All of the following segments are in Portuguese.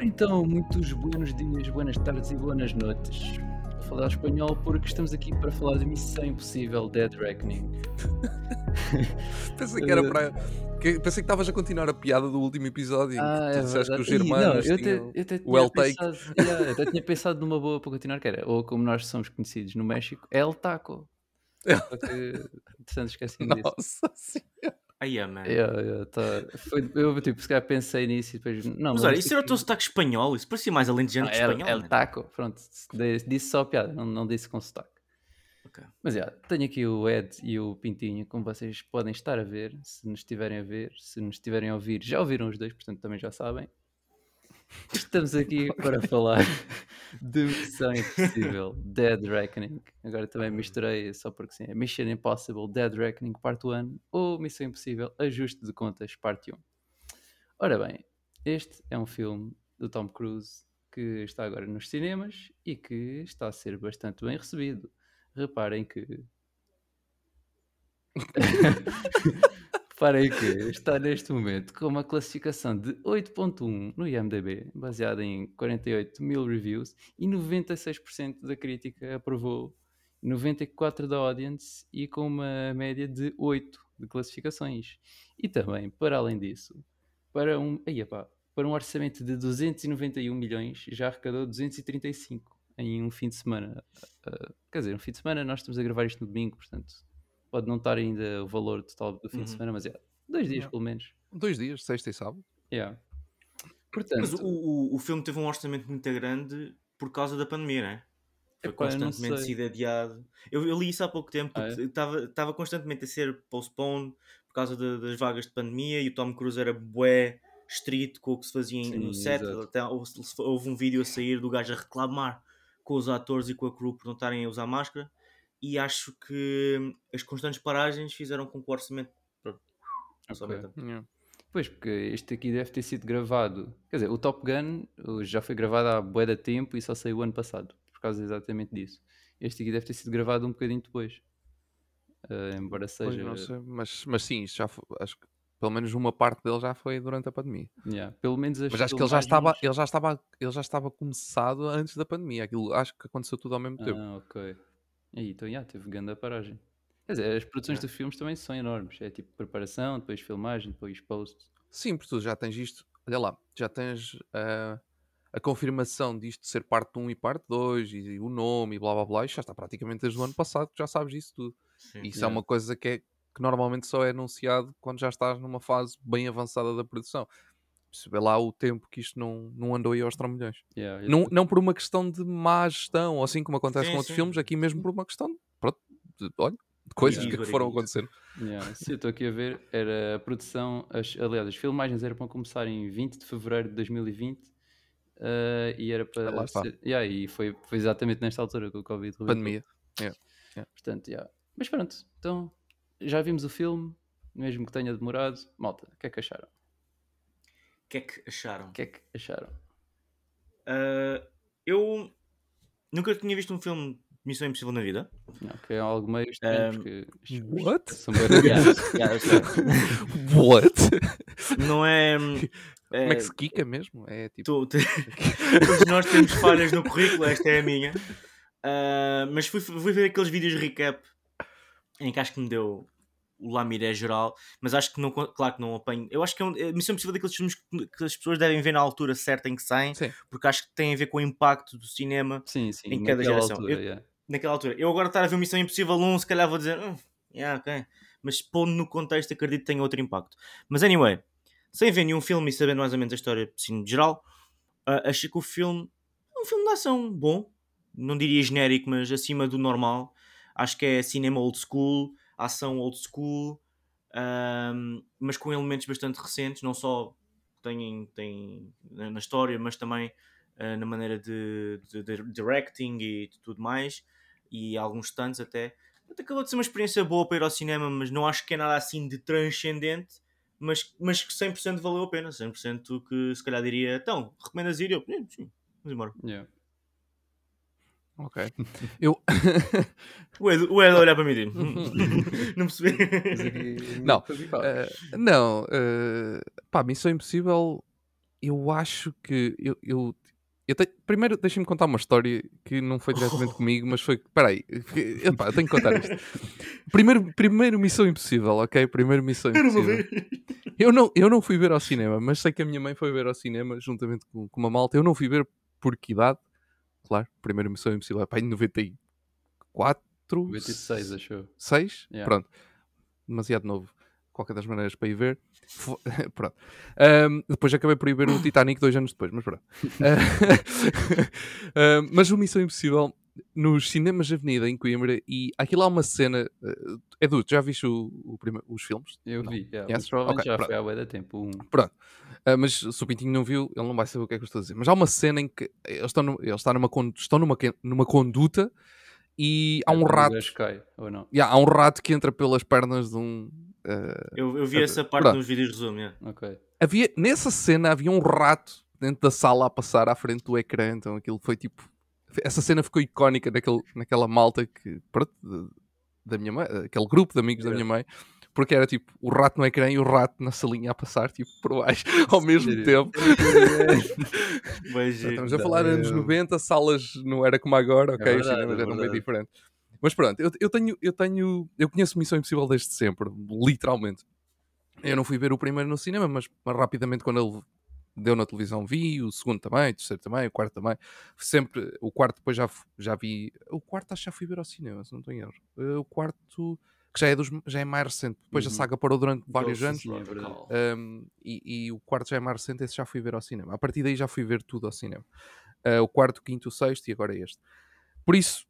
Então, muitos buenos dias, buenas tardes e buenas noites. Vou falar espanhol porque estamos aqui para falar de Missão Impossível Dead Reckoning. Pensei que era Eh, para. que- pensei que estavas a continuar a piada do último episódio. que Ah, tu é disseste que os. Ih, não, eu até, tinham eu o tinha El Take. pensado, yeah, eu até tinha pensado numa boa para continuar, que era, ou como nós somos conhecidos no México, El Taco. Só que, entretanto, esqueci-me disso. Nossa senhora. Aí é, man. Yeah, yeah, tá. Foi- eu, tipo, se calhar pensei nisso e depois, não, Mas mas olha, isso era o aqui- teu sotaque espanhol, isso parecia mais alentejante Ah, que El, espanhol. El man. Taco, pronto, disse só piada, não, não disse com sotaque. Mas já, tenho aqui o Ed e o Pintinho, como vocês podem estar a ver, se nos estiverem a ver, se nos estiverem a ouvir, já ouviram os dois, portanto também já sabem. Estamos aqui para falar de Missão Impossível Dead Reckoning. Agora também misturei, só porque sim, é Mission Impossible Dead Reckoning Part 1 ou Missão Impossível Ajuste de Contas Parte 1. Ora bem, este é um filme do Tom Cruise que está agora nos cinemas e que está a ser bastante bem recebido. Reparem que. Reparem que está neste momento com uma classificação de 8.1 no IMDb, baseada em 48 mil reviews e 96% da crítica aprovou, 94% da audience e com uma média de 8 de classificações. E também, para além disso, para um, aí, epá, para um orçamento de 291 milhões, já arrecadou 235 em um fim de semana. Uh, quer dizer, um fim de semana, nós estamos a gravar isto no domingo, portanto, pode não estar ainda o valor total do fim de Uhum. semana, mas é dois dias Não. pelo menos. Dois dias, sexta e sábado. Yeah. Portanto, Mas o, o, o filme teve um orçamento muito grande por causa da pandemia, não é? Foi Epá, constantemente sido adiado. Eu, eu li isso há pouco tempo, Ah, é? porque estava estava constantemente a ser postponed por causa de- das vagas de pandemia e o Tom Cruise era bué estrito com o que se fazia Sim, no set. exato. Até houve, houve um vídeo a sair do gajo a reclamar com os atores e com a crew por não estarem a usar máscara. E acho que as constantes paragens fizeram com que o orçamento. Pronto, não se Ok. aumenta. Yeah. Pois, porque este aqui deve ter sido gravado. Quer dizer, o Top Gun já foi gravado há bué de tempo e só saiu o ano passado, por causa exatamente disso. Este aqui deve ter sido gravado um bocadinho depois. Uh, embora Pois, seja. não sei, mas, mas sim, já foi- acho que pelo menos uma parte dele já foi durante a pandemia. yeah, pelo menos as Mas acho que ele já estava, ele já estava, ele já estava começado antes da pandemia. Aquilo acho que aconteceu tudo ao mesmo tempo. Ah, ok. Aí, então, já, teve grande a paragem. Quer dizer, as produções de filmes também são enormes. É tipo preparação, depois filmagem, depois post. Sim, porque tu já tens isto, olha lá, já tens ah, a confirmação disto ser parte 1 e parte 2 e, o nome e blá blá blá, isto já está praticamente desde o ano passado que já sabes disso tudo. Sim. E isso Yeah. é uma coisa que, é, que normalmente só é anunciado quando já estás numa fase bem avançada da produção. Se vê lá o tempo que isto não, não andou aí aos trambolhões. Yeah, eu Não, não por uma questão de má gestão, ou assim como acontece Sim, com outros sim. filmes, aqui mesmo por uma questão de, pronto, de, olha, de coisas Yeah. que foram acontecendo. Yeah, se eu estou aqui a ver, era a produção, as, aliás, as filmagens eram para começar em 20 de fevereiro de 2020 eh, e era para. Ah, lá está. yeah, e foi, foi exatamente nesta altura que o Covid. Pandemia. Portanto, yeah. Mas pronto, então já vimos o filme, mesmo que tenha demorado. Malta, o que é que acharam? O que é que acharam? O que é que acharam? Uh, eu nunca tinha visto um filme de Missão Impossível na vida. Não, que é algo meio estranho Um, porque os- os- what? What? Não é. Como é que se quica mesmo? É tipo. tu- tu- todos nós temos falhas no currículo, esta é a minha. Uh, mas fui, fui ver aqueles vídeos recap em que acho que me deu o lamiré geral, mas acho que não, claro que não apanho. Eu acho que é, um, é Missão Impossível daqueles filmes que, que as pessoas devem ver na altura certa em que saem, Sim. porque acho que tem a ver com o impacto do cinema Sim, sim, Em cada geração. altura, Eu- yeah. naquela altura. Eu agora estar a ver Missão Impossível 1, se calhar vou dizer, hum, yeah, ok. Mas pondo no contexto, acredito que tem outro impacto. Mas anyway, sem ver nenhum filme e sabendo mais ou menos a história assim, de geral, ah, achei que o filme é um filme de ação bom. Não diria genérico, mas acima do normal. Acho que é cinema old school, ação old school, ahm, mas com elementos bastante recentes, não só têm, na história, mas também ah, na maneira de, de- de directing e tudo mais, e alguns stunts até. Acabou de ser uma experiência boa para ir ao cinema, mas não acho que é nada assim de transcendente, mas, mas que 100% valeu a pena. 100% que se calhar diria, então, recomendas ir? Eu, "Sim, sim, vamos embora. Yeah. Ok. Eu. O Ed, o Ed olhar para mim e dizer, "Hum, não percebi. Aqui- Não, Eh, não, eh, pá, Missão Impossível eu acho que eu, eu, eu tenho- primeiro deixa-me contar uma história que não foi diretamente comigo, mas foi. Espera aí, epá, eu tenho que contar isto. Primeiro, primeiro Missão Impossível, ok? Primeiro Missão Impossível. Eu não, eu não fui ver ao cinema, mas sei que a minha mãe foi ver ao cinema juntamente com, com uma malta. Eu não fui ver por que idade? Claro, primeiro Missão Impossível é pá, em 94, 96, achou. 6? Yeah. Pronto. Demasiado novo. Qualquer das maneiras para ir ver. Pronto. Ahm, depois acabei por ir ver o Titanic dois anos depois, mas pronto. Ahm, mas o Missão Impossível nos cinemas de Avenida em Coimbra e aquilo há uma cena. Uh, Edu, tu já viste o, o os filmes? Eu Não. vi, yeah, Yes? mas provavelmente Ok, já pronto. foi há bué de tempo. Um. Pronto. Ah, mas se o Pintinho não viu, ele não vai saber o que é que eu estou a dizer. Mas há uma cena em que eles estão, no- eles estão, numa, estão numa, numa conduta e há É um rato. cai, ou não? Yeah, há um rato que entra pelas pernas de um. ah, Eu, eu vi essa parte pronto. nos vídeos de resumo. yeah. Ok. havia, nessa cena havia um rato dentro da sala a passar à frente do ecrã, então aquilo foi tipo. Essa cena ficou icónica naquele, naquela malta que. Pronto, da minha mãe, aquele grupo de amigos da minha mãe, porque era tipo o rato no ecrã e o rato na salinha a passar, tipo, por baixo, ao mesmo tempo. Giro. Estamos a falar anos Damn. 90, salas não era como agora, ok? verdade, Os cinemas é eram verdade. diferentes. Mas pronto, eu, eu tenho, eu tenho, eu conheço Missão Impossível desde sempre, literalmente. Eu não fui ver o primeiro no cinema, mas, mas rapidamente quando ele deu na televisão vi, o segundo também, o terceiro também, o quarto também. Sempre, o quarto depois já, já vi, o quarto acho que já fui ver ao cinema, se não estou em erro. Eh, O quarto, que já é, dos, já é mais recente, depois a Uhum. saga parou durante vários Sim, anos. sim, é. Um, e, e o quarto já é mais recente, esse já fui ver ao cinema. A partir daí já fui ver tudo ao cinema. Uh, o quarto, o quinto, o sexto e agora este. Por isso,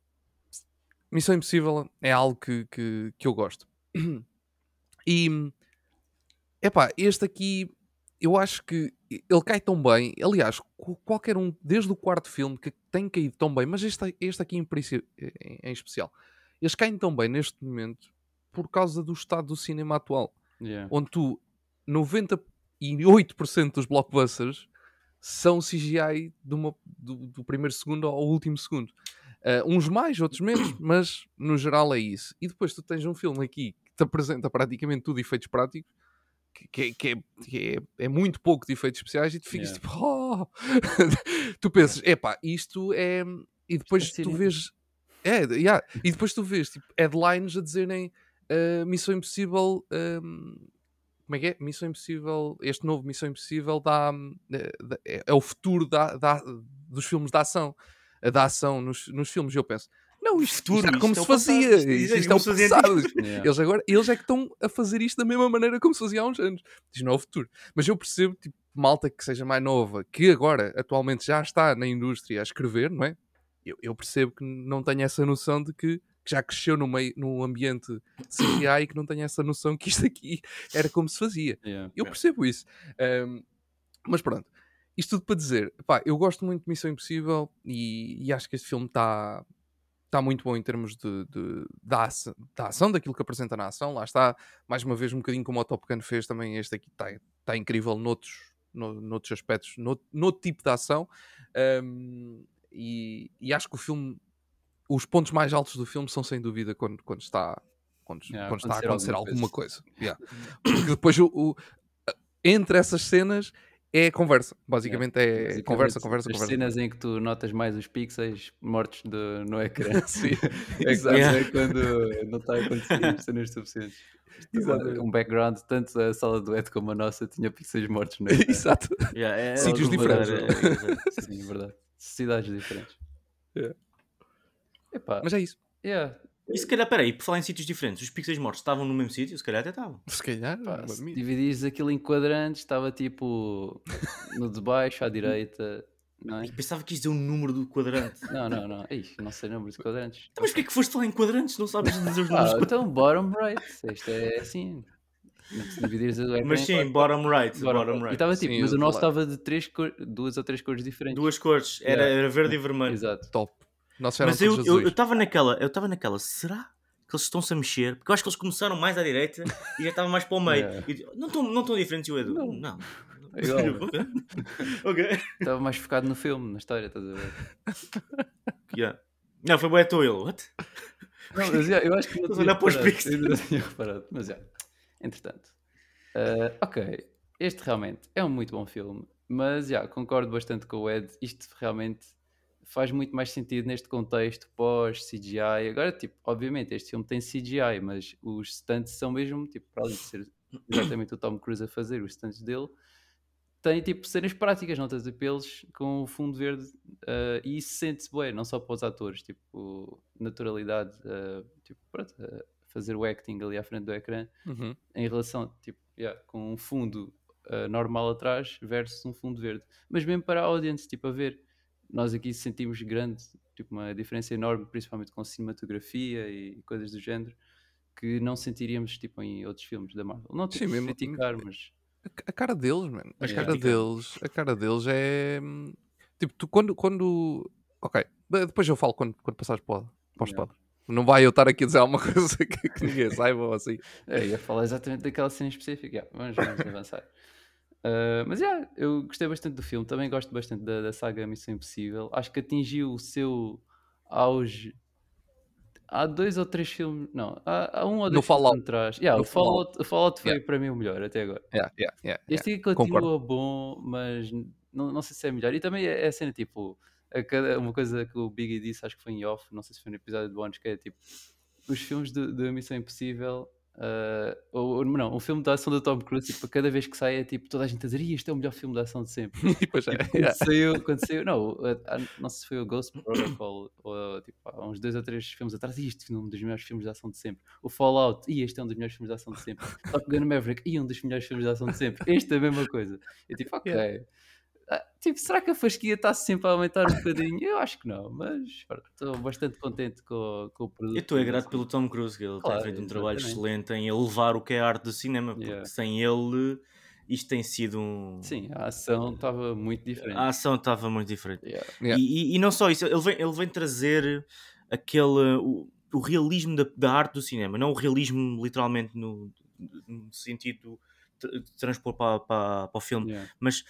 Missão Impossível é algo que, que, que eu gosto. E, epá, este aqui, eu acho que ele cai tão bem. Aliás, qu- qualquer um, desde o quarto filme, que tem caído tão bem, mas este, este aqui em, princi- em, em especial, eles caem tão bem neste momento por causa do estado do cinema atual Yeah. onde tu 98% dos blockbusters são CGI uma- do, do primeiro segundo ao último segundo. Ah, uns mais, outros menos, mas no geral é isso. E depois tu tens um filme aqui que te apresenta praticamente tudo efeitos práticos, que, que é- que é, que é, é muito pouco de efeitos especiais, e tu ficas Yeah. tipo, oh! tu pensas, epá, isto é. E depois É tu cinema. vês. É, yeah. e depois tu vês tipo, headlines a dizerem ah, Missão Impossível. ahm, como é que é? Missão Impossível. Este novo Missão Impossível dá, dá- é, é o futuro da, da- dos filmes de ação. A da ação nos, nos filmes. E eu penso, não, isto, Futuro, isto isto como é se o passado, fazia. isto- Isto, isto é isto é como o se fazia passado. Yeah. Eles agora, eles é que estão a fazer isto da mesma maneira como se fazia há uns anos. Diz não é o futuro. Mas eu percebo, tipo, malta que seja mais nova, que agora, atualmente, já está na indústria a escrever, não é? Eu, eu percebo que não tenha essa noção de que, que já cresceu no, meio, no ambiente CGI e que não tenha essa noção que isto aqui era como se fazia. Yeah. Eu percebo isso. Ahm, mas pronto. Isto tudo para dizer, pá, eu gosto muito de Missão Impossível e, e acho que este filme está tá muito bom em termos de, de- da, ação, da ação, daquilo que apresenta na ação. Lá está, mais uma vez, um bocadinho como o Top Gun fez também. Este aqui está tá incrível noutros, no, noutros aspectos, no, noutro tipo de ação. Ahm, e, e acho que o filme, os pontos mais altos do filme são sem dúvida quando, quando está. Quando, Yeah, quando está a acontecer acontecer alguma alguma coisa. Yeah. Porque depois o, o- entre essas cenas é conversa. Basicamente é Basicamente, conversa, conversa, as conversa. cenas em que tu notas mais os pixels mortos de- no ecrã. Sim, é, exato. quando, é quando não está a acontecer cenas suficientes. Exatamente. Um background, tanto a sala do Ed como a nossa tinha pixels mortos no ecrã. Exato. Yeah, é- Sítios é- diferentes. é- é- é- Sim, é verdade. Sociedades diferentes. Yeah. Epá, Mas é isso. yeah. E se calhar, peraí, por falar em sítios diferentes, os pixels mortos estavam no mesmo sítio? Se calhar até estavam. Se calhar. Pá, se dividires aquilo em quadrantes, estava tipo no de baixo à direita, não é? E pensava que isto é o número do quadrante. Não, não, não. Ixi, não sei números de quadrantes. Então, mas porquê que foste lá em quadrantes? Não sabes dizer os números Ah, de quadrantes? então bottom right. Isto é assim. Se dividires o Mas sim, quatro- bottom right. bottom Bottom right. E estava tipo, Sim, mas o nosso estava de três cor... duas ou três cores diferentes. Duas cores. Era, Yeah. era verde e vermelho. Exato. Top. Nossa, Mas eu todos eu estava naquela, eu estava naquela, será que eles estão-se a mexer? Porque eu acho que eles começaram mais à direita e já estavam mais para o meio. Yeah. E, não estão não estão diferentes, o Edu? Não. Não. É igual. ok. Estava mais focado no filme, na história, estás a ver? Yeah. Não, foi boa à ele. What? Não, mas yeah, eu acho que não Estás a tinha olhar para os pixels. ainda não tinha reparado. Mas já, entretanto. Ah, ok, este realmente é um muito bom filme. Mas, já, concordo bastante com o Ed. Isto realmente faz muito mais sentido neste contexto pós-CGI. Agora, tipo, obviamente, este filme tem CGI, mas os stunts são mesmo, tipo, para além de ser exatamente o Tom Cruise a fazer os stunts dele, tem, tipo, cenas práticas, não tens pelos com o fundo verde uh, e isso sente-se bem, não só para os atores, tipo, naturalidade, uh, tipo, pronto, uh, fazer o acting ali à frente do ecrã, Uhum. em relação, tipo, yeah, com um fundo uh, normal atrás versus um fundo verde. Mas mesmo para a audience, tipo, a ver, nós aqui sentimos grande, tipo, uma diferença enorme, principalmente com cinematografia e coisas do género, que não sentiríamos, tipo, em outros filmes da Marvel. Não, tipo, Sim, mesmo- criticar, mas... A ca- A cara deles, mano. A Yeah. cara deles, a cara deles é. hum, Tipo, tu quando. quando... Ok, de- depois eu falo quando, quando passares para, o- Yeah. Não vai eu estar aqui a dizer alguma coisa que, que ninguém saiba ou assim. É, ia falar exatamente daquela cena específica. Yeah, vamos, vamos avançar. Uh, mas yeah, eu gostei bastante do filme. Também gosto bastante da, da saga Missão Impossível. Acho que atingiu o seu auge. Há dois ou três filmes. Não, há, há um ou No dois Fallout. filmes atrás. Yeah, No o Fallout, Fallout foi Yeah. para mim o melhor até agora. Yeah, yeah. Este aqui continua concordo. bom, mas não, não sei se é melhor. E também é, é a cena tipo. a cada- uma coisa que o Biggie disse, acho que foi em off, não sei se foi no episódio de bónus, que é tipo. Os filmes de, de Missão Impossível. Ah, ou, não, um filme de ação do Tom Cruise, tipo, cada vez que sai é tipo toda a gente a dizer, "Ih, este é o melhor filme de ação de sempre. É, Tipo, quando, yeah. saiu, quando saiu, não, uh, ah, não sei se foi o Ghost Protocol ou tipo, há uns dois ou três filmes atrás, "Ih, este é um dos melhores filmes de ação de sempre. O Fallout, e este é um dos melhores filmes de ação de sempre. Top Gun Maverick, e um dos melhores filmes de ação de sempre. Este é a mesma coisa. Eu tipo, ok. Ah, tipo, será que a fasquia está sempre a aumentar um bocadinho? Eu acho que não, mas estou bastante contente com, com o produto. Eu estou é grato pelo Tom Cruise, que ele Claro, tem feito um trabalho exatamente. excelente em elevar o que é a arte do cinema, porque Yeah. sem ele isto tem sido um. Sim, a ação estava muito diferente. A ação estava muito diferente. Yeah. Yeah. E, e- e não só isso, ele vem, ele vem trazer aquele. O, o realismo da, da arte do cinema, não o realismo literalmente no, no sentido de, de transpor para, para, para o filme, Yeah. mas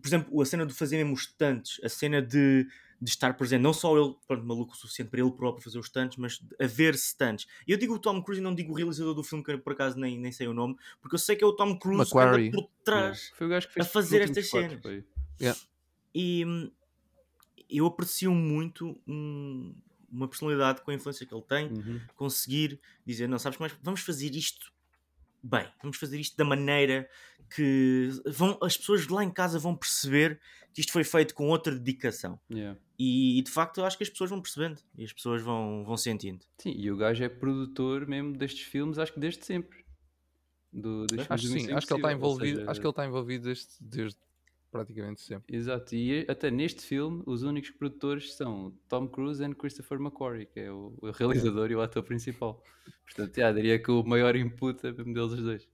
por exemplo, a cena de fazer mesmo os stunts, a cena de, de estar presente, não só ele, pronto, maluco o suficiente para ele próprio fazer os stunts, mas de haver stunts. E eu digo o Tom Cruise e não digo o realizador do filme, que eu, por acaso nem, nem sei o nome, porque eu sei que é o Tom Cruise que anda Macquarie. por trás. Yeah. A fazer estas quatro, cenas. foi. E hum, eu aprecio muito um- uma personalidade com a influência que ele tem, Uhum. conseguir dizer, não, sabes mais, vamos fazer isto bem, vamos fazer isto da maneira que vão, as pessoas lá em casa vão perceber que isto foi feito com outra dedicação. Yeah. E, e, de facto eu acho que as pessoas vão percebendo e as pessoas vão, vão sentindo. Sim, e o gajo é produtor mesmo destes filmes, acho que desde sempre. Do, filmes Acho sim, acho que ele está envolvido, seja, acho que ele está envolvido desde, desde praticamente sempre. Exato, e até neste filme os únicos produtores são Tom Cruise e Christopher McQuarrie, que é o, o realizador e o ator principal. Portanto, já, diria que o maior input é mesmo deles os dois.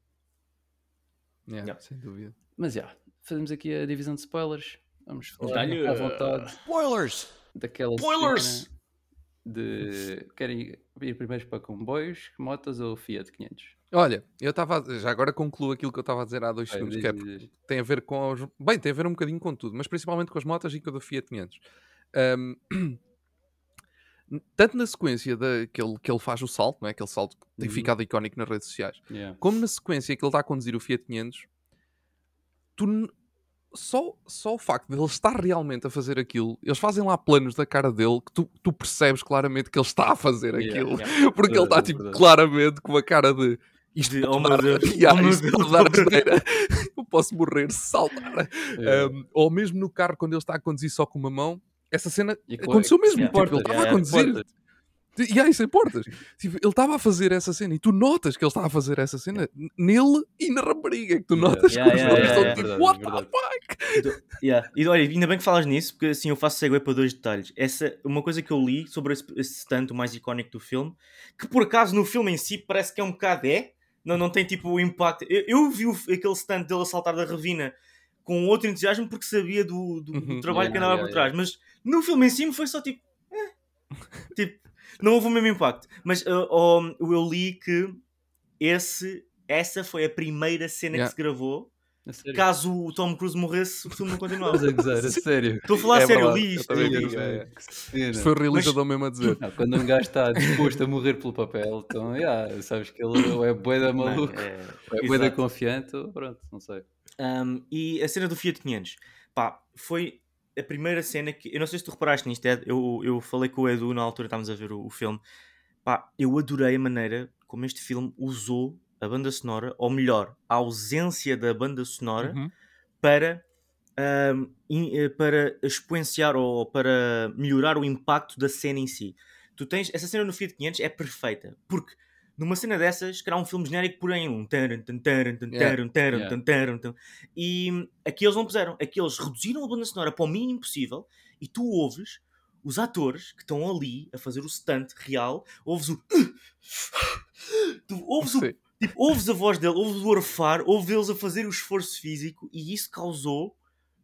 Yeah, Yeah. Sem dúvida. Mas já, fazemos aqui a divisão de spoilers. Vamos falar à vontade Spoilers! daquela Spoilers! de querem ir primeiro para comboios, motas ou Fiat 500? Olha, eu estava. Já agora concluo aquilo que eu estava a dizer há dois segundos, diz, que é diz, porque diz. tem a ver com os. Bem, tem a ver um bocadinho com tudo, mas principalmente com as motas e com a do Fiat 500. Ahm, tanto na sequência da, que, ele, que ele faz o salto, não é? aquele salto que tem Uhum. ficado icónico nas redes sociais, Yeah. como na sequência que ele está a conduzir o Fiat 500, tu só, só o facto de ele estar realmente a fazer aquilo, eles fazem lá planos da cara dele que tu, tu percebes claramente que ele está a fazer Yeah, aquilo, yeah. porque ele está Verdade, tipo claramente com a cara de isto oh meu Deus, Yeah, oh meu isto Deus. dar asneira. eu posso morrer se saltar. Yeah. Um, ou mesmo no carro quando ele está a conduzir só com uma mão. Essa cena E aconteceu mesmo. yeah, tipo, ele estava yeah, a conduzir. E aí, sem portas. Tipo, ele estava a fazer essa cena e tu notas que ele está a fazer essa cena nele e na rapariga. Que tu Yeah. notas Yeah, que os yeah, dois yeah, estão yeah. tipo, what the fuck? Yeah. E olha, ainda bem que falas nisso, porque assim eu faço segue para dois detalhes. Essa, uma coisa que eu li sobre esse, esse stunt, o mais icónico do filme, que por acaso no filme em si parece que é um bocado é, não, não tem tipo o impacto. Eu, eu vi o- aquele stunt dele a saltar da ravina com outro entusiasmo porque sabia do, do, do Uhum, trabalho yeah, que andava yeah, por trás, mas no filme em si me foi só tipo. eh. tipo, não houve o mesmo impacto. Mas uh, eu li que esse, essa foi a primeira cena Yeah. que se gravou. Caso o Tom Cruise morresse, o filme não continuava. Estás a gozar, a sério. Estou a falar a É sério, verdade, li eu isto. também eu li é, foi o realizador mesmo a dizer. Não, quando um gajo está disposto a morrer pelo papel, então, yeah, sabes que ele ou é bué da Mano, maluco, é- é bué da exato. confiante, pronto, não sei. Um, e a cena do Fiat 500, pá, foi a primeira cena que. Eu não sei se tu reparaste nisto, Ed, eu, eu falei com o Edu na altura, estávamos a ver o, o filme. Pá, eu adorei a maneira como este filme usou a banda sonora, ou melhor, a ausência da banda sonora, Uhum. para, um, in- eh, para exponenciar ou para melhorar o impacto da cena em si. Tu tens, essa cena no Fiat 500 é perfeita, porque numa cena dessas, que era um filme genérico, um tan, taran, tan. e aqui eles não puseram, aqui eles reduziram a banda sonora para o mínimo possível e tu ouves os atores que estão ali a fazer o stunt real, ouves o tu ouves o. Tipo, ouves a voz dele, ouves o orfar, ouves eles a fazer o esforço físico e isso causou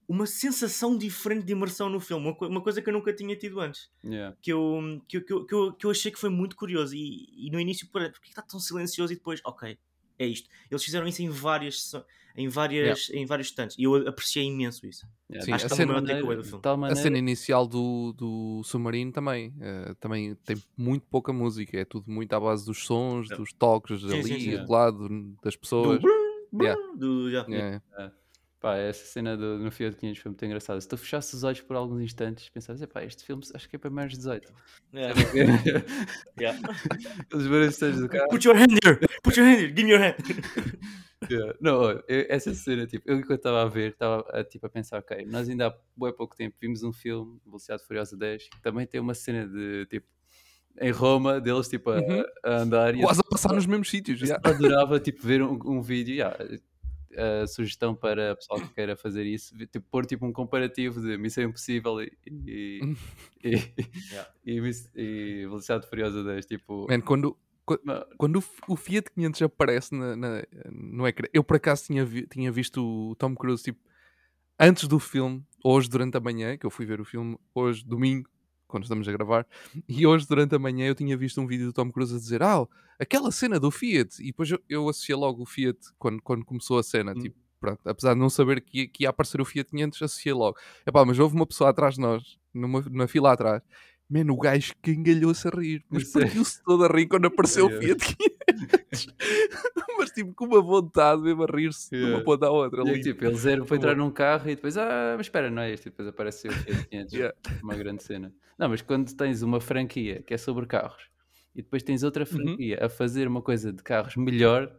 uma sensação diferente de imersão no filme, uma, co- uma coisa que eu nunca tinha tido antes. Yeah. Que eu, que, eu- que, eu, que, eu, achei que foi muito curioso. E, e no início, porque está tão silencioso e depois, ok, é isto. Eles fizeram isso em várias, em várias, em vários stunts e eu apreciei imenso isso. Yeah. Sim, Acho a que está maneira- do filme. tal A maneira cena inicial do, do submarino também, eh, também tem muito pouca música, é tudo muito à base dos sons, Yeah. dos toques Sim, ali, sim, sim. do lado das pessoas. Do, Yeah. yeah. Pá, essa cena do, no Fiat 500 foi muito engraçada. Se tu fechasses os olhos por alguns instantes, pensavas, pá, este filme acho que é para mais de 18. Yeah. Yeah. Os instantes do carro. Put your hand here! Put your hand here! Give me your hand! Yeah. Não, eu- essa cena, tipo, eu enquanto estava a ver, estava a, tipo, a pensar, ok, nós ainda há bué pouco tempo vimos um filme, Velocidade Furiosa 10, que também tem uma cena de, tipo, em Roma, deles, tipo, a, Uhum. a andar. e Quase a passar nos mesmos sítios. Eu yeah. adorava tipo, ver um, um vídeo. yeah, a sugestão para a pessoa que queira fazer isso, tipo, pôr tipo, um comparativo de Missão Impossível e, e, e, Yeah. e, e Velocidade Furiosa 10. Tipo, Man, quando, não, quando o o Fiat 500 aparece na, na- no ecrã, eu por acaso tinha, vi- tinha visto o Tom Cruise tipo, antes do filme, hoje durante a manhã, que eu fui ver o filme hoje, domingo, quando estamos a gravar, e hoje durante a manhã eu tinha visto um vídeo do Tom Cruise a dizer: Ah, aquela cena do Fiat, e depois eu, eu associei logo o Fiat quando, quando começou a cena, Hum. tipo. Pronto, apesar de não saber que que ia aparecer o Fiat 500, associei logo. Epá, mas houve uma pessoa atrás de nós, numa, na fila atrás, Mano, o gajo que engalhou-se a rir. Mas Sério? partiu-se todo a rir quando apareceu o Yeah. Fiat 500. mas tipo, com uma vontade mesmo a rir-se de uma Yeah. ponta à outra. E é ali. tipo, eles eram para entrar num carro e depois, ah, mas espera, não é este. E depois aparece o Fiat 500, Yeah. uma grande cena. Não, mas quando tens uma franquia que é sobre carros e depois tens outra Uhum. franquia a fazer uma coisa de carros melhor,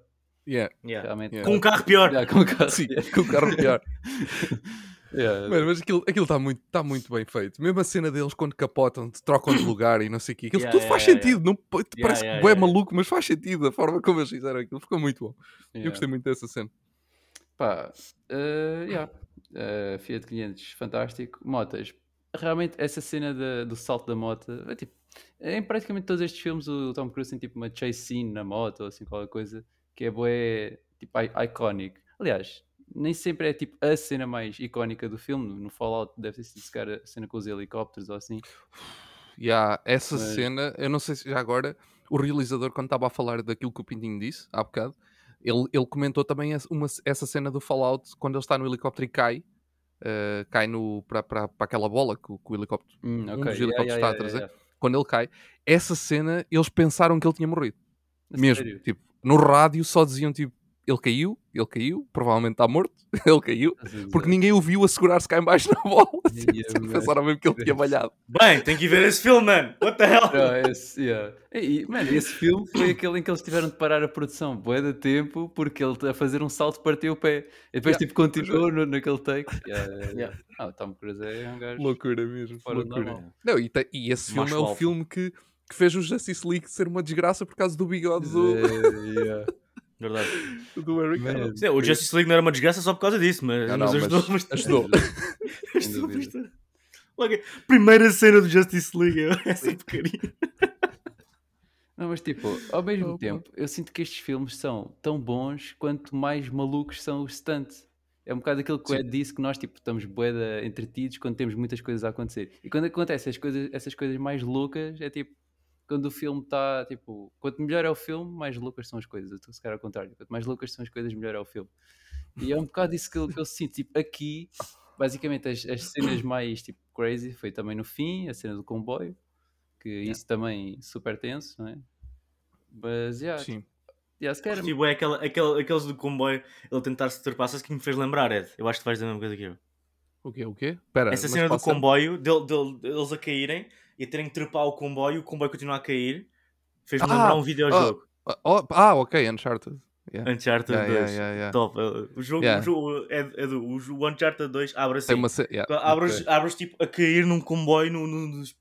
Yeah. Yeah. realmente. Yeah. Com um carro pior. Yeah, com carro, Sim, yeah. com o carro pior. Yeah. Mano, mas aquilo está muito, tá muito bem feito. Mesmo a cena deles quando capotam, te trocam de lugar e não sei o quê. Aquilo Yeah, tudo faz sentido. Não, parece que é maluco, mas faz sentido a forma como eles fizeram aquilo. Ficou muito bom. Eu gostei muito dessa cena. Pá, eh, yeah. Eh, Fiat 500, fantástico. Motas, realmente essa cena da- do salto da moto, é tipo, em praticamente todos estes filmes o Tom Cruise tem tipo uma chase scene na moto ou assim qualquer coisa que é bué, tipo, iconic. Aliás, nem sempre é tipo a cena mais icónica do filme. No Fallout deve ter sido se a cena com os helicópteros ou assim. Yeah, essa Mas- cena, eu não sei se já agora, o realizador, quando estava a falar daquilo que o Pintinho disse há bocado, ele, ele comentou também essa- uma, essa cena do Fallout quando ele está no helicóptero e cai. eh, cai para, aquela bola que, o- que o helicóptero, Hum, um ok, dos helicópteros yeah, está a trazer. yeah, Quando ele cai, essa cena eles pensaram que ele tinha morrido. Mesmo, sério? tipo, no rádio só diziam tipo, ele caiu, ele caiu, provavelmente está morto, ele caiu, porque ninguém o viu a segurar-se cá em baixo na bola. Mas- pensaram mesmo que ele tinha malhado. Bem, tem que ir ver esse filme, mano. What the hell? Não, esse, yeah. E, mano, esse filme foi aquele em que eles tiveram de parar a produção bué de tempo porque ele a fazer um salto partiu o pé e depois Yeah, tipo continuou no- naquele take. Yeah, yeah, yeah. Yeah. Ah, o Tom Cruise é um gajo. Loucura mesmo, Fora do loucura. normal. Não, e, te- e esse filme é o filme que, que fez o Justice League ser uma desgraça por causa do bigode do, É, yeah. Verdade. do Eric. Idle. Sim, o Justice League não era uma desgraça só por causa disso, mas, Não, mas não, ajudou. mas Mas, ajudou. Sem ajudou dúvida. bastante. Logo, primeira cena do Justice League, essa porcaria. Não, mas tipo, ao mesmo Opa. tempo, eu sinto que estes filmes são tão bons quanto mais malucos são os stunts. É um bocado aquilo que o. Ed disse, que nós tipo, estamos bué entretidos quando temos muitas coisas a acontecer. E quando acontecem as coisas, essas coisas mais loucas, é tipo, quando o filme está, tipo, quanto melhor é o filme, mais loucas são as coisas. Eu estou se calhar ao contrário, quanto mais loucas são as coisas, melhor é o filme. E é um bocado isso que eu, que eu sinto. Tipo, aqui, basicamente, as, as cenas mais tipo, crazy foi também no fim, a cena do comboio, que isso também super tenso, não é? Mas, yeah, Sim. Yeah, se calhar- Tipo, é aquela, aquele, aqueles do comboio, ele tentar se sabes que me fez lembrar, Ed? Eu acho que vais dizer a mesma coisa que eu. O quê? O quê? Espera, Essa cena do passa- comboio, del- del- deles a caírem e a terem que trepar o comboio, o comboio continua a cair, fez-me Ah, lembrar um videojogo. Ah, oh, ah, ok, Uncharted. Yeah. Uncharted Yeah, 2. yeah, yeah, yeah. Top. Uh, O jogo, Yeah. o jogo é, é do o, Uncharted 2 abre assim. Uma Abres, ok. abres tipo a cair num comboio no, no- nos,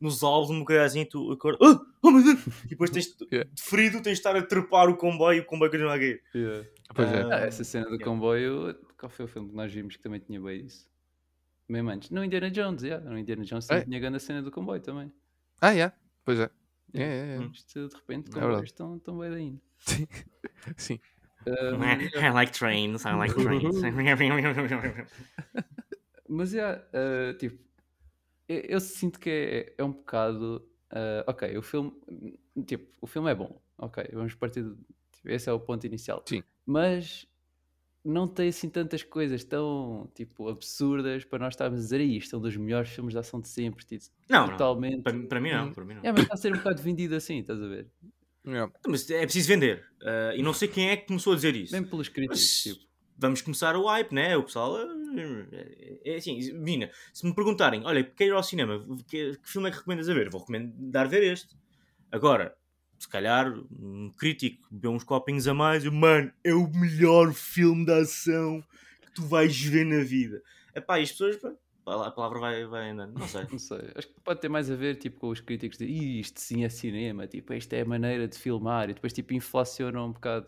nos alvos, uma coisa assim, tu acordas. Ah! Oh meu Deus! E depois tens Yeah. de ferido, tens de estar a trepar o comboio e o comboio continua a cair. Yeah. Pois é. Ah, Ah, essa cena do yeah. comboio, qual foi o filme que nós vimos que também tinha bem isso? Mesmo antes. No Indiana Jones, yeah. no Indiana Jones também É. tinha grande a cena do comboio também. Ah, yeah. Pois é. Yeah. Yeah, yeah, yeah. Isto de repente, É comboios estão, estão bem ainda. Sim. Sim. Um, I like trains, I like trains. Mas é, uh, tipo, eu, eu sinto que é, é um bocado. uh, ok, o filme. Tipo, o filme é bom. Ok, vamos partir. do- tipo, esse é o ponto inicial. Sim. Mas não tem assim tantas coisas tão tipo absurdas para nós estarmos a dizer "Ih, isto é um dos melhores filmes de ação de sempre. Tipo, Não, não. totalmente. Para, para mim não, para mim não. É, mas está a ser um bocado vendido assim, estás a ver? Yeah. Mas é preciso vender. Ah, e não sei quem é que começou a dizer isso. Mesmo pelos críticos. Mas Tipo, vamos começar o hype, né? O pessoal. É, é assim, Vina, se me perguntarem, olha, quer ir ao cinema, que, que filme é que recomendas a ver? Vou recomendar ver este. Agora, se calhar, um crítico bebeu uns copinhos a mais e, mano, é o melhor filme de ação que tu vais ver na vida. Epá, e as pessoas, pá, a palavra vai, vai andando, não sei. não sei. Acho que pode ter mais a ver tipo, com os críticos de "Ih, isto sim é cinema, tipo, isto é a maneira de filmar e depois tipo inflacionam um bocado.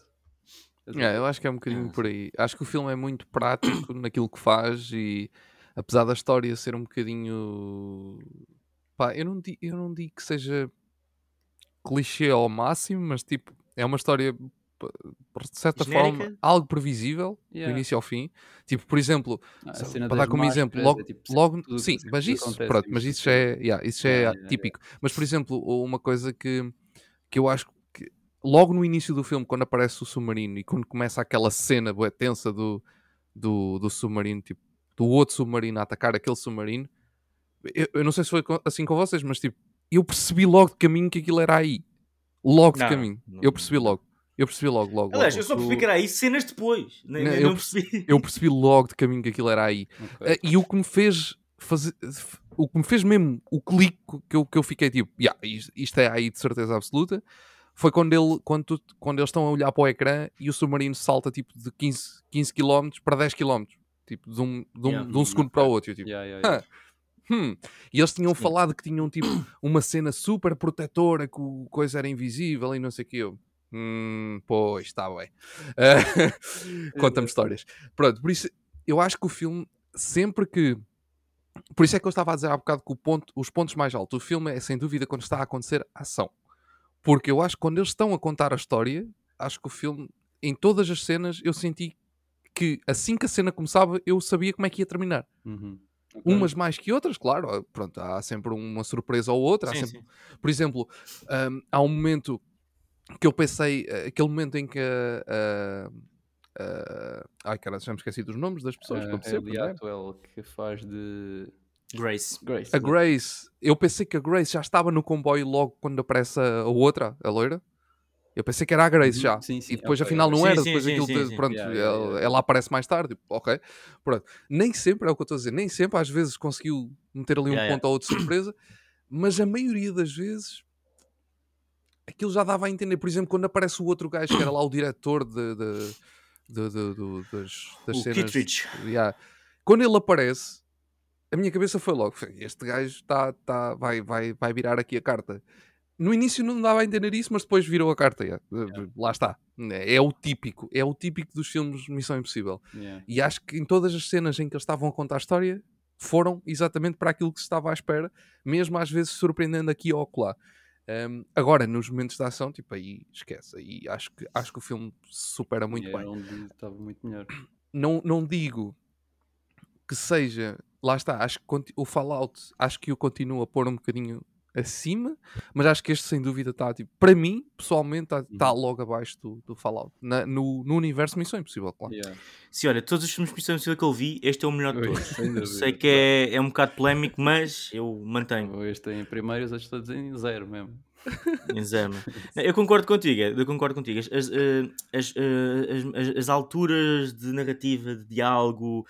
Ver? eu acho que é um bocadinho Ah, por aí. Acho que o filme é muito prático naquilo que faz e apesar da história ser um bocadinho pá, eu não digo, eu não digo que seja clichê ao máximo, mas tipo, é uma história de certa Genérica? forma algo previsível do Yeah. início ao fim. Tipo, por exemplo, Ah, para dar como exemplo, logo, é, tipo, logo sim, mas isso, acontece pronto, mas isso já é, yeah, isso já é Yeah, yeah. típico. Mas, por exemplo, uma coisa que, que eu acho que logo no início do filme, quando aparece o submarino e quando começa aquela cena bué tensa do, do, do submarino, tipo, do outro submarino a atacar aquele submarino, eu, eu não sei se foi assim com vocês, mas tipo, eu percebi logo de caminho que aquilo era aí. Logo de Não, caminho. não- eu percebi logo. Eu percebi logo, logo. Aliás, logo. eu só percebi que era aí cenas depois. Nem, Não, nem- eu percebi. eu percebi logo de caminho que aquilo era aí. Ok. Eh, e o que me fez fazer o que me fez mesmo o clique que eu, que eu fiquei tipo, "Ya, isto, isto é aí de certeza absoluta foi quando, ele, quando, tu- quando eles estão a olhar para o ecrã e o submarino salta tipo de 15, 15 km para 10 km tipo de um, de um, Yeah, de um segundo para o outro tipo, Yeah, yeah, yeah. Hum. E eles tinham falado que tinham tipo uma cena super protetora, que o coisa era invisível e não sei o que. Eu, hum, pois, está bem. Ah, Conta-me histórias. Pronto, por isso eu acho que o filme, sempre que. Por isso é que eu estava a dizer há bocado que o ponto, os pontos mais altos do filme é sem dúvida quando está a acontecer a ação. Porque eu acho que quando eles estão a contar a história, acho que o filme, em todas as cenas, eu senti que assim que a cena começava, eu sabia como é que ia terminar Uhum. Ok. umas mais que outras, claro, pronto, há sempre uma surpresa ou outra. há Sim, sempre-. Por exemplo, hum, há um momento que eu pensei, ah, aquele momento em que. ah, ah, ai, cara, já me esqueci dos nomes das pessoas, Ah, como é sempre. É? Atwell que faz de Grace. Grace. A né? Grace, eu pensei que a Grace já estava no comboio logo quando aparece a, a outra, a loira. Eu pensei que era a Grace Uhum, já. sim, sim, e depois ok, afinal não era. sim, depois aquilo, pronto, Yeah, yeah, ela, yeah. ela aparece mais tarde. ok. Pronto. Nem sempre, é o que eu estou a dizer, nem sempre, às vezes conseguiu meter ali um ponto ou outro de surpresa, mas a maioria das vezes aquilo já dava a entender. Por exemplo, quando aparece o outro gajo que era lá o diretor de, de- de- de- das, das O cenas. Kittredge. Yeah. Quando ele aparece, a minha cabeça foi logo: este gajo tá, tá, vai, vai, vai virar aqui a carta. No início não dava a entender isso, mas depois virou a carta. yeah. Lá está. É o típico. É o típico dos filmes Missão Impossível. Yeah. E acho que em todas as cenas em que eles estavam a contar a história foram exatamente para aquilo que se estava à espera, mesmo às vezes surpreendendo aqui ou acolá. Um, agora, nos momentos de ação, tipo, aí esquece. Aí acho que, acho que o filme supera muito bem onde estava muito melhor. não, não digo que seja. Lá está, acho que o Fallout acho que o continuo a pôr um bocadinho acima, mas acho que este sem dúvida está tipo, para mim, pessoalmente, está tá Uhum. logo abaixo do, do Fallout. Na- no, no universo Missão Impossível, claro. Yeah. Sim, olha, todos os filmes de Missão Impossível que eu vi, este é o melhor de todos. Sei que é, é um bocado polémico, mas eu mantenho. Este em primeiro os outros todos em zero mesmo. Em zero. Não, Eu concordo contigo, é, eu concordo contigo. As, as, eh, as, eh, as- as- as alturas de narrativa, de diálogo,